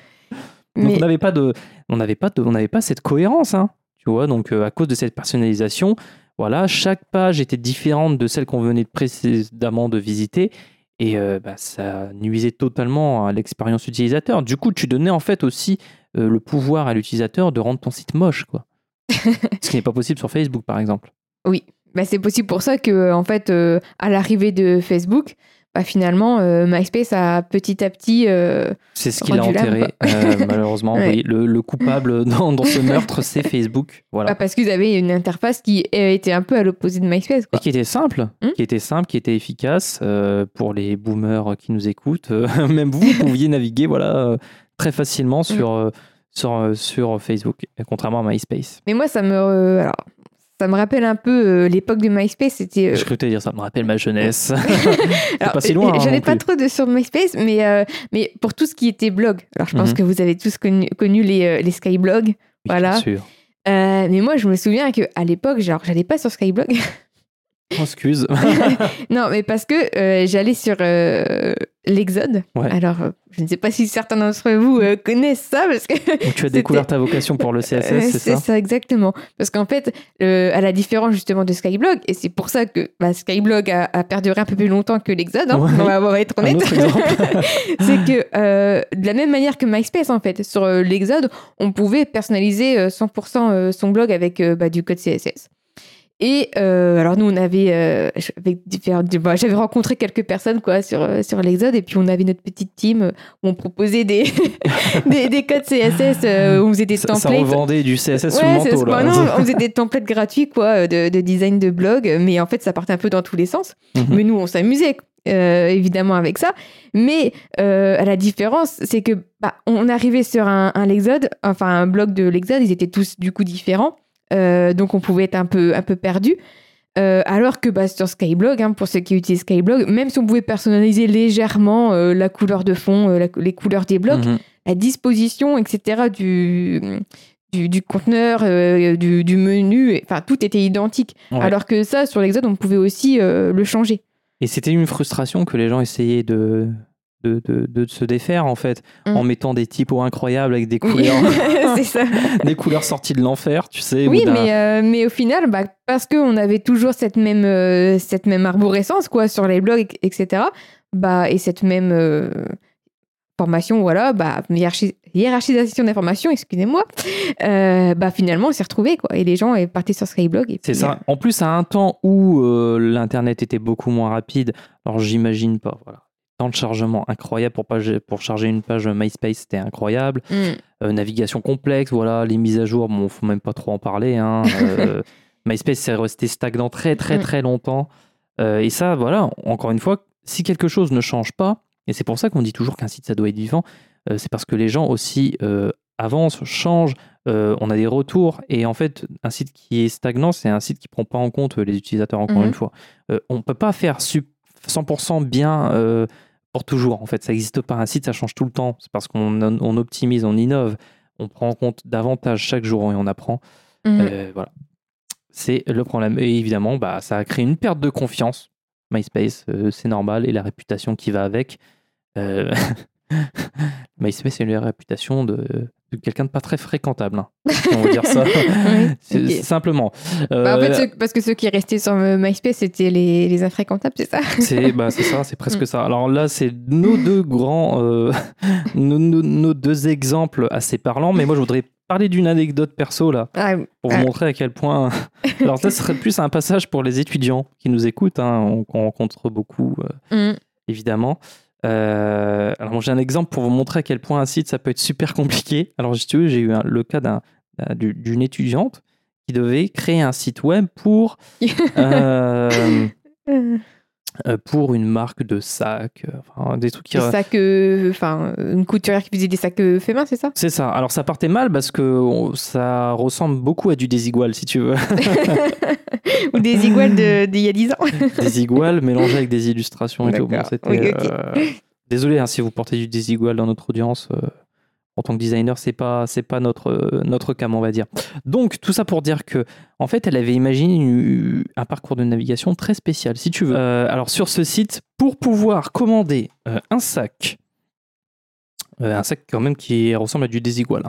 Donc Mais on n'avait pas de, on n'avait pas de, on n'avait pas cette cohérence, hein, tu vois. Donc euh, à cause de cette personnalisation, voilà, chaque page était différente de celle qu'on venait de précédemment de visiter, et euh, bah, ça nuisait totalement à l'expérience utilisateur. Du coup, tu donnais en fait aussi euh, le pouvoir à l'utilisateur de rendre ton site moche, quoi. Ce qui n'est pas possible sur Facebook, par exemple. bah, c'est possible pour ça que, en fait, à l'arrivée de Facebook, bah, finalement, euh, MySpace a petit à petit. euh, C'est ce qu'il a enterré, euh, malheureusement. Ouais. Oui, le, le coupable dans, dans ce meurtre, c'est Facebook. Voilà. bah, parce qu'ils avaient une interface qui était un peu à l'opposé de MySpace. Et qui était simple, Hmm. qui était simple, qui était efficace pour les boomers qui nous écoutent. Même vous, vous pouviez naviguer voilà, très facilement sur, euh, sur, euh, sur Facebook, contrairement à MySpace. Mais moi, ça me, euh, alors, ça me rappelle un peu euh, l'époque de MySpace. C'était. euh, Je que allais dire ça me rappelle ma jeunesse. Alors, pas si loin, hein, J'en ai non pas trop de sur MySpace, mais, euh, mais pour tout ce qui était blog. Alors, je pense Mhm. que vous avez tous connu, connu les, les Skyblogs. Oui, Voilà. Bien sûr. Mais moi, je me souviens qu'à l'époque, genre, j'allais pas sur Skyblog. Excuse. non, mais parce que euh, j'allais sur euh, l'Exode. Ouais. Alors, euh, je ne sais pas si certains d'entre vous connaissent ça, parce que Donc, tu as découvert ta vocation pour le CSS, Euh, c'est ça exactement. Parce qu'en fait, à la différence justement de Skyblog, et c'est pour ça que bah, Skyblog a, a perduré un peu plus longtemps que l'Exode, hein, Ouais. on, va, on va être honnête. c'est que de la même manière que MySpace en fait, sur l'Exode, on pouvait personnaliser euh, 100% euh, son blog avec bah, du code CSS. Et euh, alors nous on avait euh, bah, j'avais rencontré quelques personnes quoi sur euh, sur l'Exode et puis on avait notre petite team euh, où on proposait des des, des codes CSS euh, on faisait des Ça, ça templates. revendait du CSS sous le manteau. bah Là. non, on faisait des templates gratuits quoi, de, de design de blog, mais en fait ça partait un peu dans tous les sens. Mhm. Mais nous on s'amusait évidemment avec ça. Mais la différence, c'est que bah, on arrivait sur un, un Lexode, enfin un blog de Lexode, ils étaient tous du coup différents, Euh, donc on pouvait être un peu un peu perdu. Euh, alors que bah, sur Skyblog, hein, pour ceux qui utilisent Skyblog, même si on pouvait personnaliser légèrement euh, la couleur de fond, la- les couleurs des blocs, Mhm. la disposition, etc. du, du, du conteneur, du, du menu, enfin tout était identique. Ouais. Alors que ça, sur l'Exode, on pouvait aussi le changer. Et c'était une frustration que les gens essayaient de, de, de, de se défaire, en fait, Mm. en mettant des typos incroyables avec des couleurs, ça. des couleurs sorties de l'enfer, tu sais. ou Oui, mais, euh, mais au final, bah, parce qu'on avait toujours cette même, euh, cette même arborescence quoi, sur les blogs, etc., bah, et cette même euh, formation, voilà, bah, hiérarchi- hiérarchisation d'informations, excusez-moi, bah, finalement, on s'est retrouvés, quoi, et les gens est partis sur Skyblog. C'est ça. En plus, à un temps où l'Internet était beaucoup moins rapide, alors j'imagine pas, voilà. Temps de chargement incroyable pour, page- pour charger une page MySpace, c'était incroyable. euh, mm. Euh, navigation complexe, voilà, les mises à jour, bon, faut même pas trop en parler. Hein. Euh, MySpace, c'est resté stagnant très, très, Mm. très longtemps. Euh, et ça, voilà, encore une fois, si quelque chose ne change pas, et c'est pour ça qu'on dit toujours qu'un site, ça doit être vivant, euh, c'est parce que les gens aussi euh, avancent, changent, euh, on a des retours, et en fait, un site qui est stagnant, c'est un site qui prend pas en compte euh, les utilisateurs, encore Mhm. une fois. Euh, on peut pas faire sup- 100% bien euh, pour toujours, en fait, ça n'existe pas. Un site, ça change tout le temps, c'est parce qu'on on optimise, on innove, on prend en compte davantage chaque jour et on apprend. Mhm. Euh, voilà. C'est le problème. Et évidemment, bah, ça a créé une perte de confiance. MySpace, euh, c'est normal, et la réputation qui va avec. Euh, MySpace a une réputation de quelqu'un de pas très fréquentable. hein, si on va dire ça. Simplement. Bah, en fait, Euh, parce que ceux qui restaient sur euh, MySpace, c'était les, les infréquentables, c'est ça? C'est bah, ça, c'est presque Mm. ça. Alors là, c'est nos deux grands, euh, nos, nos- nos deux exemples assez parlants, mais moi je voudrais parler d'une anecdote perso là, Ah, pour ah, vous montrer à quel point. Alors, ça serait plus un passage pour les étudiants qui nous écoutent. hein. On, on rencontre beaucoup, euh, hum. évidemment. Euh, alors, j'ai un exemple pour vous montrer à quel point un site ça peut être super compliqué. Alors, si tu veux, j'ai eu un- le cas d'un- d'un- du- d'une étudiante qui devait créer un site web pour. euh, pour une marque de sac, euh, enfin, des trucs qui. Des sacs, euh, enfin, une couturière qui faisait des sacs euh, faits main, c'est ça? C'est ça. Alors ça partait mal parce que on- ça ressemble beaucoup à du désigual, si tu veux. Ou des iguales de- d'il y a 10 ans désigual mélangé avec des illustrations et tout. Bon, Oui, euh, Désolé hein, si vous portez du désigual dans notre audience. En tant que designer, c'est pas c'est pas notre notre cam, on va dire. Donc tout ça pour dire que en fait, elle avait imaginé une- un parcours de navigation très spécial, si tu veux. Euh, alors sur ce site, pour pouvoir commander euh, un sac, euh, un sac quand même qui ressemble à du désigual,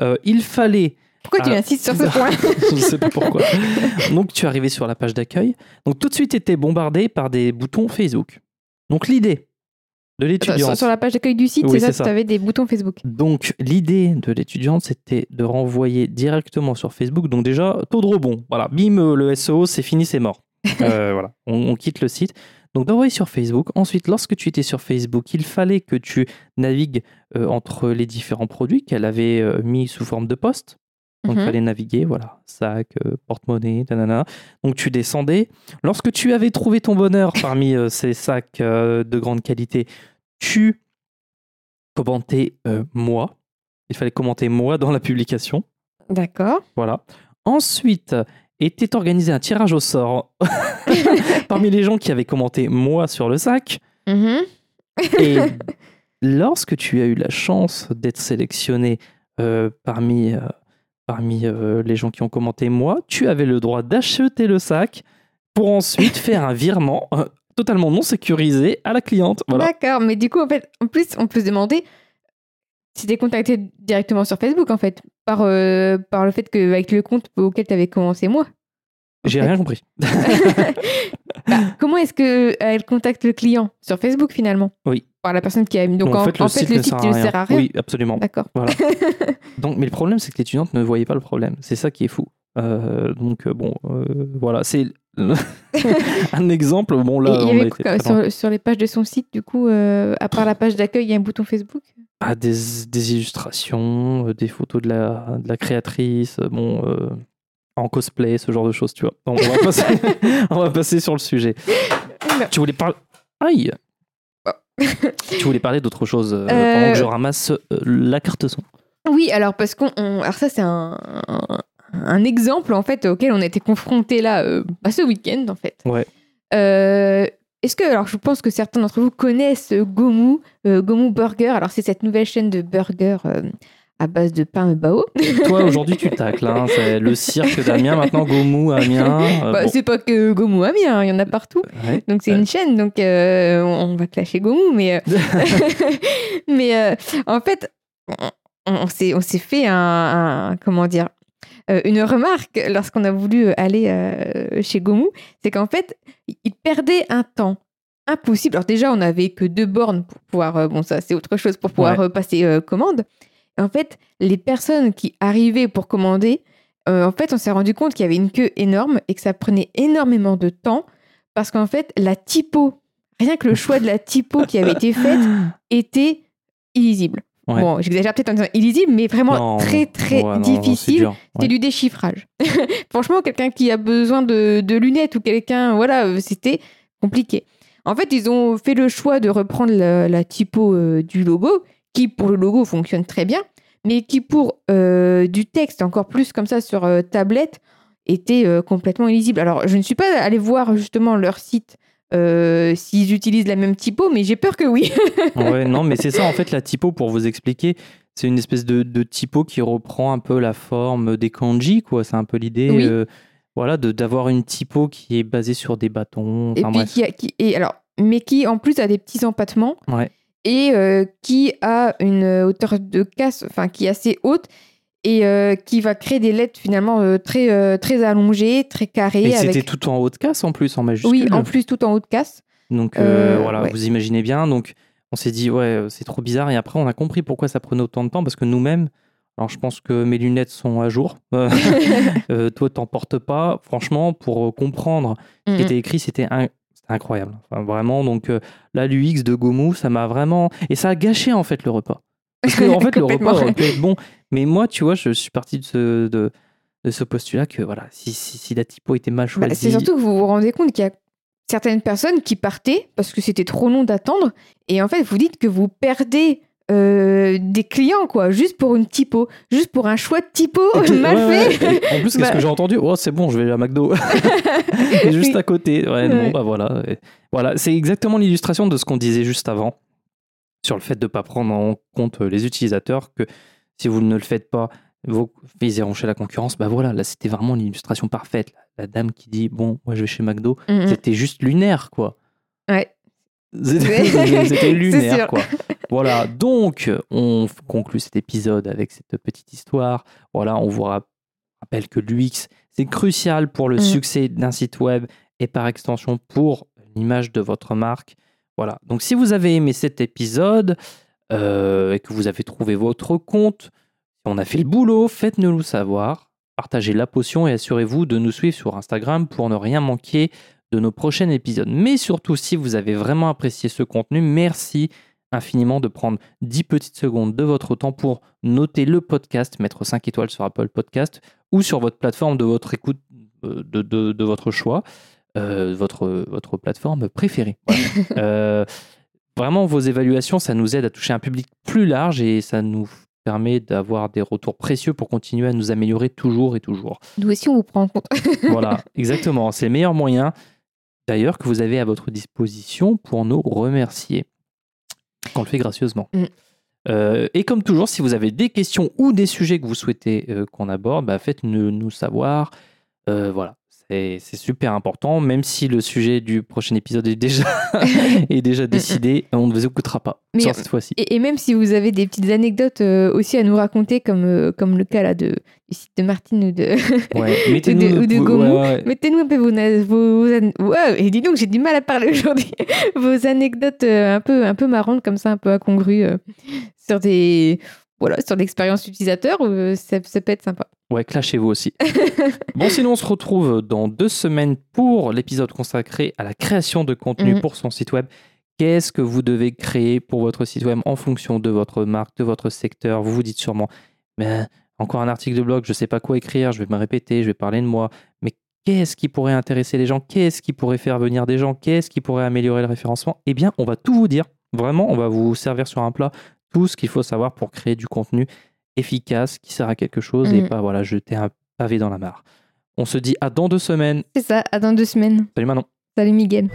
hein, il fallait Pourquoi tu insistes sur ce point je ne sais pas pourquoi. Donc tu es arrivé sur la page d'accueil. Donc tout de suite, tu étais bombardé par des boutons Facebook. Donc l'idée de l'étudiante. sur, la page d'accueil du site, Oui, c'est ça, tu avais des boutons Facebook. Donc l'idée de l'étudiante, c'était de renvoyer directement sur Facebook. Donc déjà, taux de rebond. Voilà, bim, euh, le SEO, c'est fini, c'est mort. Euh, voilà, on, on quitte le site. Donc d'envoyer sur Facebook. Ensuite, lorsque tu étais sur Facebook, il fallait que tu navigues euh, entre les différents produits qu'elle avait euh, mis sous forme de post. Donc, il Mhm. fallait naviguer, voilà, sac, euh, porte-monnaie, nanana. Donc, tu descendais. Lorsque tu avais trouvé ton bonheur parmi euh, ces sacs euh, de grande qualité, tu commentais euh, moi. Il fallait commenter moi dans la publication. D'accord. Voilà. Ensuite, était organisé un tirage au sort parmi les gens qui avaient commenté moi sur le sac. Mhm. Et lorsque tu as eu la chance d'être sélectionné euh, parmi, euh, parmi euh, les gens qui ont commenté moi, tu avais le droit d'acheter le sac pour ensuite faire un virement totalement non sécurisé à la cliente. Voilà. D'accord, mais du coup, en fait, en plus, on peut se demander si t'es contacté directement sur Facebook, en fait, par, euh, par le fait qu'avec le compte auquel tu avais commencé moi. J'ai fait. rien compris. Bah, comment est-ce qu'elle contacte le client Sur Facebook, finalement? Oui. Par la personne qui a mis. Donc, Donc, en, en fait, le en fait, site le ne site sert ne à sert à rien. Oui, absolument. D'accord. Voilà. Donc, mais le problème, c'est que l'étudiante ne voyait pas le problème. C'est ça qui est fou. Euh, donc, euh, bon, euh, voilà. C'est un exemple. Bon, là, on a été sur, sur les pages de son site, du coup, euh, à part la page d'accueil, il y a un bouton Facebook? Ah, des, des illustrations, euh, des photos de la, de la créatrice, euh, bon, euh, en cosplay, ce genre de choses, tu vois. Bon, on, va passer, on va passer sur le sujet. Tu voulais parler. Aïe Tu voulais parler d'autre chose euh, pendant que je ramasse la carte son? Oui, alors parce qu'on. on- Alors, ça, c'est un, un, un exemple, en fait, auquel on a été confronté là, euh, bah, ce week-end, en fait. Ouais. Euh, Est-ce que, alors je pense que certains d'entre vous connaissent Gomu, euh, Gomu Burger. Alors c'est cette nouvelle chaîne de burgers euh, à base de pain bao. Toi, aujourd'hui, tu tacles. Hein, c'est le cirque d'Amiens, maintenant, Gomu, Amiens. euh, Bah, bon, C'est pas que Gomu Amiens, il y en a partout. ouais. Donc c'est Ouais. une chaîne, donc euh, on va clasher Gomu, mais, euh, mais en fait, on, on s'est fait un, un- comment dire euh, une remarque lorsqu'on a voulu aller euh, chez Gomu, c'est qu'en fait, il perdait un temps impossible. Alors déjà, on n'avait que deux bornes pour pouvoir, euh, bon ça c'est autre chose, pour pouvoir Ouais. euh, passer euh, commande. Et en fait, les personnes qui arrivaient pour commander, euh, en fait, on s'est rendu compte qu'il y avait une queue énorme et que ça prenait énormément de temps parce qu'en fait, la typo, rien que le choix de la typo qui avait été faite était illisible. Ouais. Bon, j'exagère peut-être en disant illisible, mais vraiment Non, très très ouais, non, non, c'est difficile. ouais. du déchiffrage. Franchement, quelqu'un qui a besoin de, de lunettes ou quelqu'un, voilà, euh, c'était compliqué. En fait, ils ont fait le choix de reprendre la, la typo euh, du logo, qui pour le logo fonctionne très bien, mais qui pour euh, du texte, encore plus comme ça sur euh, tablette, était complètement illisible. Alors, je ne suis pas allée voir justement leur site euh, s'ils utilisent la même typo, mais j'ai peur que oui. Ouais, non, mais c'est ça, en fait, la typo, pour vous expliquer, c'est une espèce de, de typo qui reprend un peu la forme des kanji, quoi. C'est un peu l'idée, Oui. euh, voilà, d'avoir une typo qui est basée sur des bâtons. et puis bref. qui, a- qui- et alors, mais qui en plus a des petits empattements. Ouais. et euh, qui a une hauteur de casse, enfin qui est assez haute et euh, qui va créer des lettres finalement euh, très euh, très allongées, très carrées. Et avec... c'était tout en haut de casse, en plus, en majuscule. Oui, en plus tout en haut de casse. Donc, voilà, ouais. vous imaginez bien. Donc, on s'est dit, ouais, c'est trop bizarre. Et après, on a compris pourquoi ça prenait autant de temps, parce que nous-mêmes, Alors, je pense que mes lunettes sont à jour. Toi, t'en portes pas. Franchement, pour comprendre ce qui Mhm. était écrit, c'était un- incroyable. Enfin, vraiment, donc euh, là, l'UX de Gomu, ça m'a vraiment. Et ça a gâché, en fait, le repas. Parce que, en fait, le repas aurait pu être bon. Mais moi, tu vois, je suis parti de ce, de, de ce postulat que, voilà, si, si, si la typo était mal Bah, choisie. c'est surtout que vous vous rendez compte qu'il y a certaines personnes qui partaient parce que c'était trop long d'attendre. Et en fait, vous dites que vous perdez euh, des clients, quoi, juste pour une typo, juste pour un choix de typo mal ouais, fait. ouais. En plus, qu'est-ce Bah. que j'ai entendu? Oh, c'est bon, je vais à McDo. Et juste à côté. Ouais, bon, Ouais. bah voilà. Et voilà, c'est exactement l'illustration de ce qu'on disait juste avant sur le fait de ne pas prendre en compte les utilisateurs, que si vous ne le faites pas, vous iront chez la concurrence. Bah voilà, là, c'était vraiment l'illustration parfaite. La dame qui dit Bon, moi, je vais chez McDo. Mhm. C'était juste lunaire, quoi. Ouais. C'était lunaire, quoi. Voilà, donc on conclut cet épisode avec cette petite histoire. Voilà, on vous rap- rappelle que l'UX, c'est crucial pour le Mm. succès d'un site web et par extension pour l'image de votre marque. Voilà, donc si vous avez aimé cet épisode euh, et que vous avez trouvé votre compte, si on a fait le boulot, faites-nous le savoir. Partagez la potion et assurez-vous de nous suivre sur Instagram pour ne rien manquer de nos prochains épisodes. Mais surtout, si vous avez vraiment apprécié ce contenu, merci infiniment de prendre 10 petites secondes de votre temps pour noter le podcast, mettre 5 étoiles sur Apple Podcast ou sur votre plateforme de votre écoute euh, de, de- de votre choix, euh, votre, votre plateforme préférée. Voilà. Euh, vraiment, vos évaluations, ça nous aide à toucher un public plus large et ça nous permet d'avoir des retours précieux pour continuer à nous améliorer toujours et toujours. Nous aussi, on vous prend en compte. Voilà, exactement. C'est le meilleur moyen, d'ailleurs, que vous avez à votre disposition pour nous remercier. Qu'on le fait gracieusement. Mm. Euh, et comme toujours, si vous avez des questions ou des sujets que vous souhaitez euh, qu'on aborde, bah, faites-nous nous savoir. Euh, voilà, c'est super important. Même si le sujet du prochain épisode est déjà, est déjà décidé, on ne vous écoutera pas Mais, sur cette fois-ci. Et, et même si vous avez des petites anecdotes euh, aussi à nous raconter, comme, euh, comme le cas là de, du site de Martine ou de, Ouais, ou de, mettez-nous ou de Gomu, ouais, ouais. mettez-nous un peu vos, vos, et dis donc, j'ai du mal à parler aujourd'hui. vos anecdotes euh, un, peu, un peu marrantes, comme ça, un peu incongrues, euh, sur des. Voilà, sur l'expérience utilisateur, euh, ça, ça peut être sympa. Ouais, clashez-vous aussi. bon, sinon, on se retrouve dans deux semaines pour l'épisode consacré à la création de contenu Mhm. pour son site web. Qu'est-ce que vous devez créer pour votre site web en fonction de votre marque, de votre secteur? Vous vous dites sûrement, mais encore un article de blog, je ne sais pas quoi écrire, je vais me répéter, je vais parler de moi. Mais qu'est-ce qui pourrait intéresser les gens? Qu'est-ce qui pourrait faire venir des gens? Qu'est-ce qui pourrait améliorer le référencement? Eh bien, on va tout vous dire. Vraiment, on va vous servir sur un plat tout ce qu'il faut savoir pour créer du contenu efficace qui sert à quelque chose et mm. pas voilà jeter un pavé dans la mare. On se dit à dans deux semaines. C'est ça, à dans deux semaines. Salut Manon. Salut Miguel.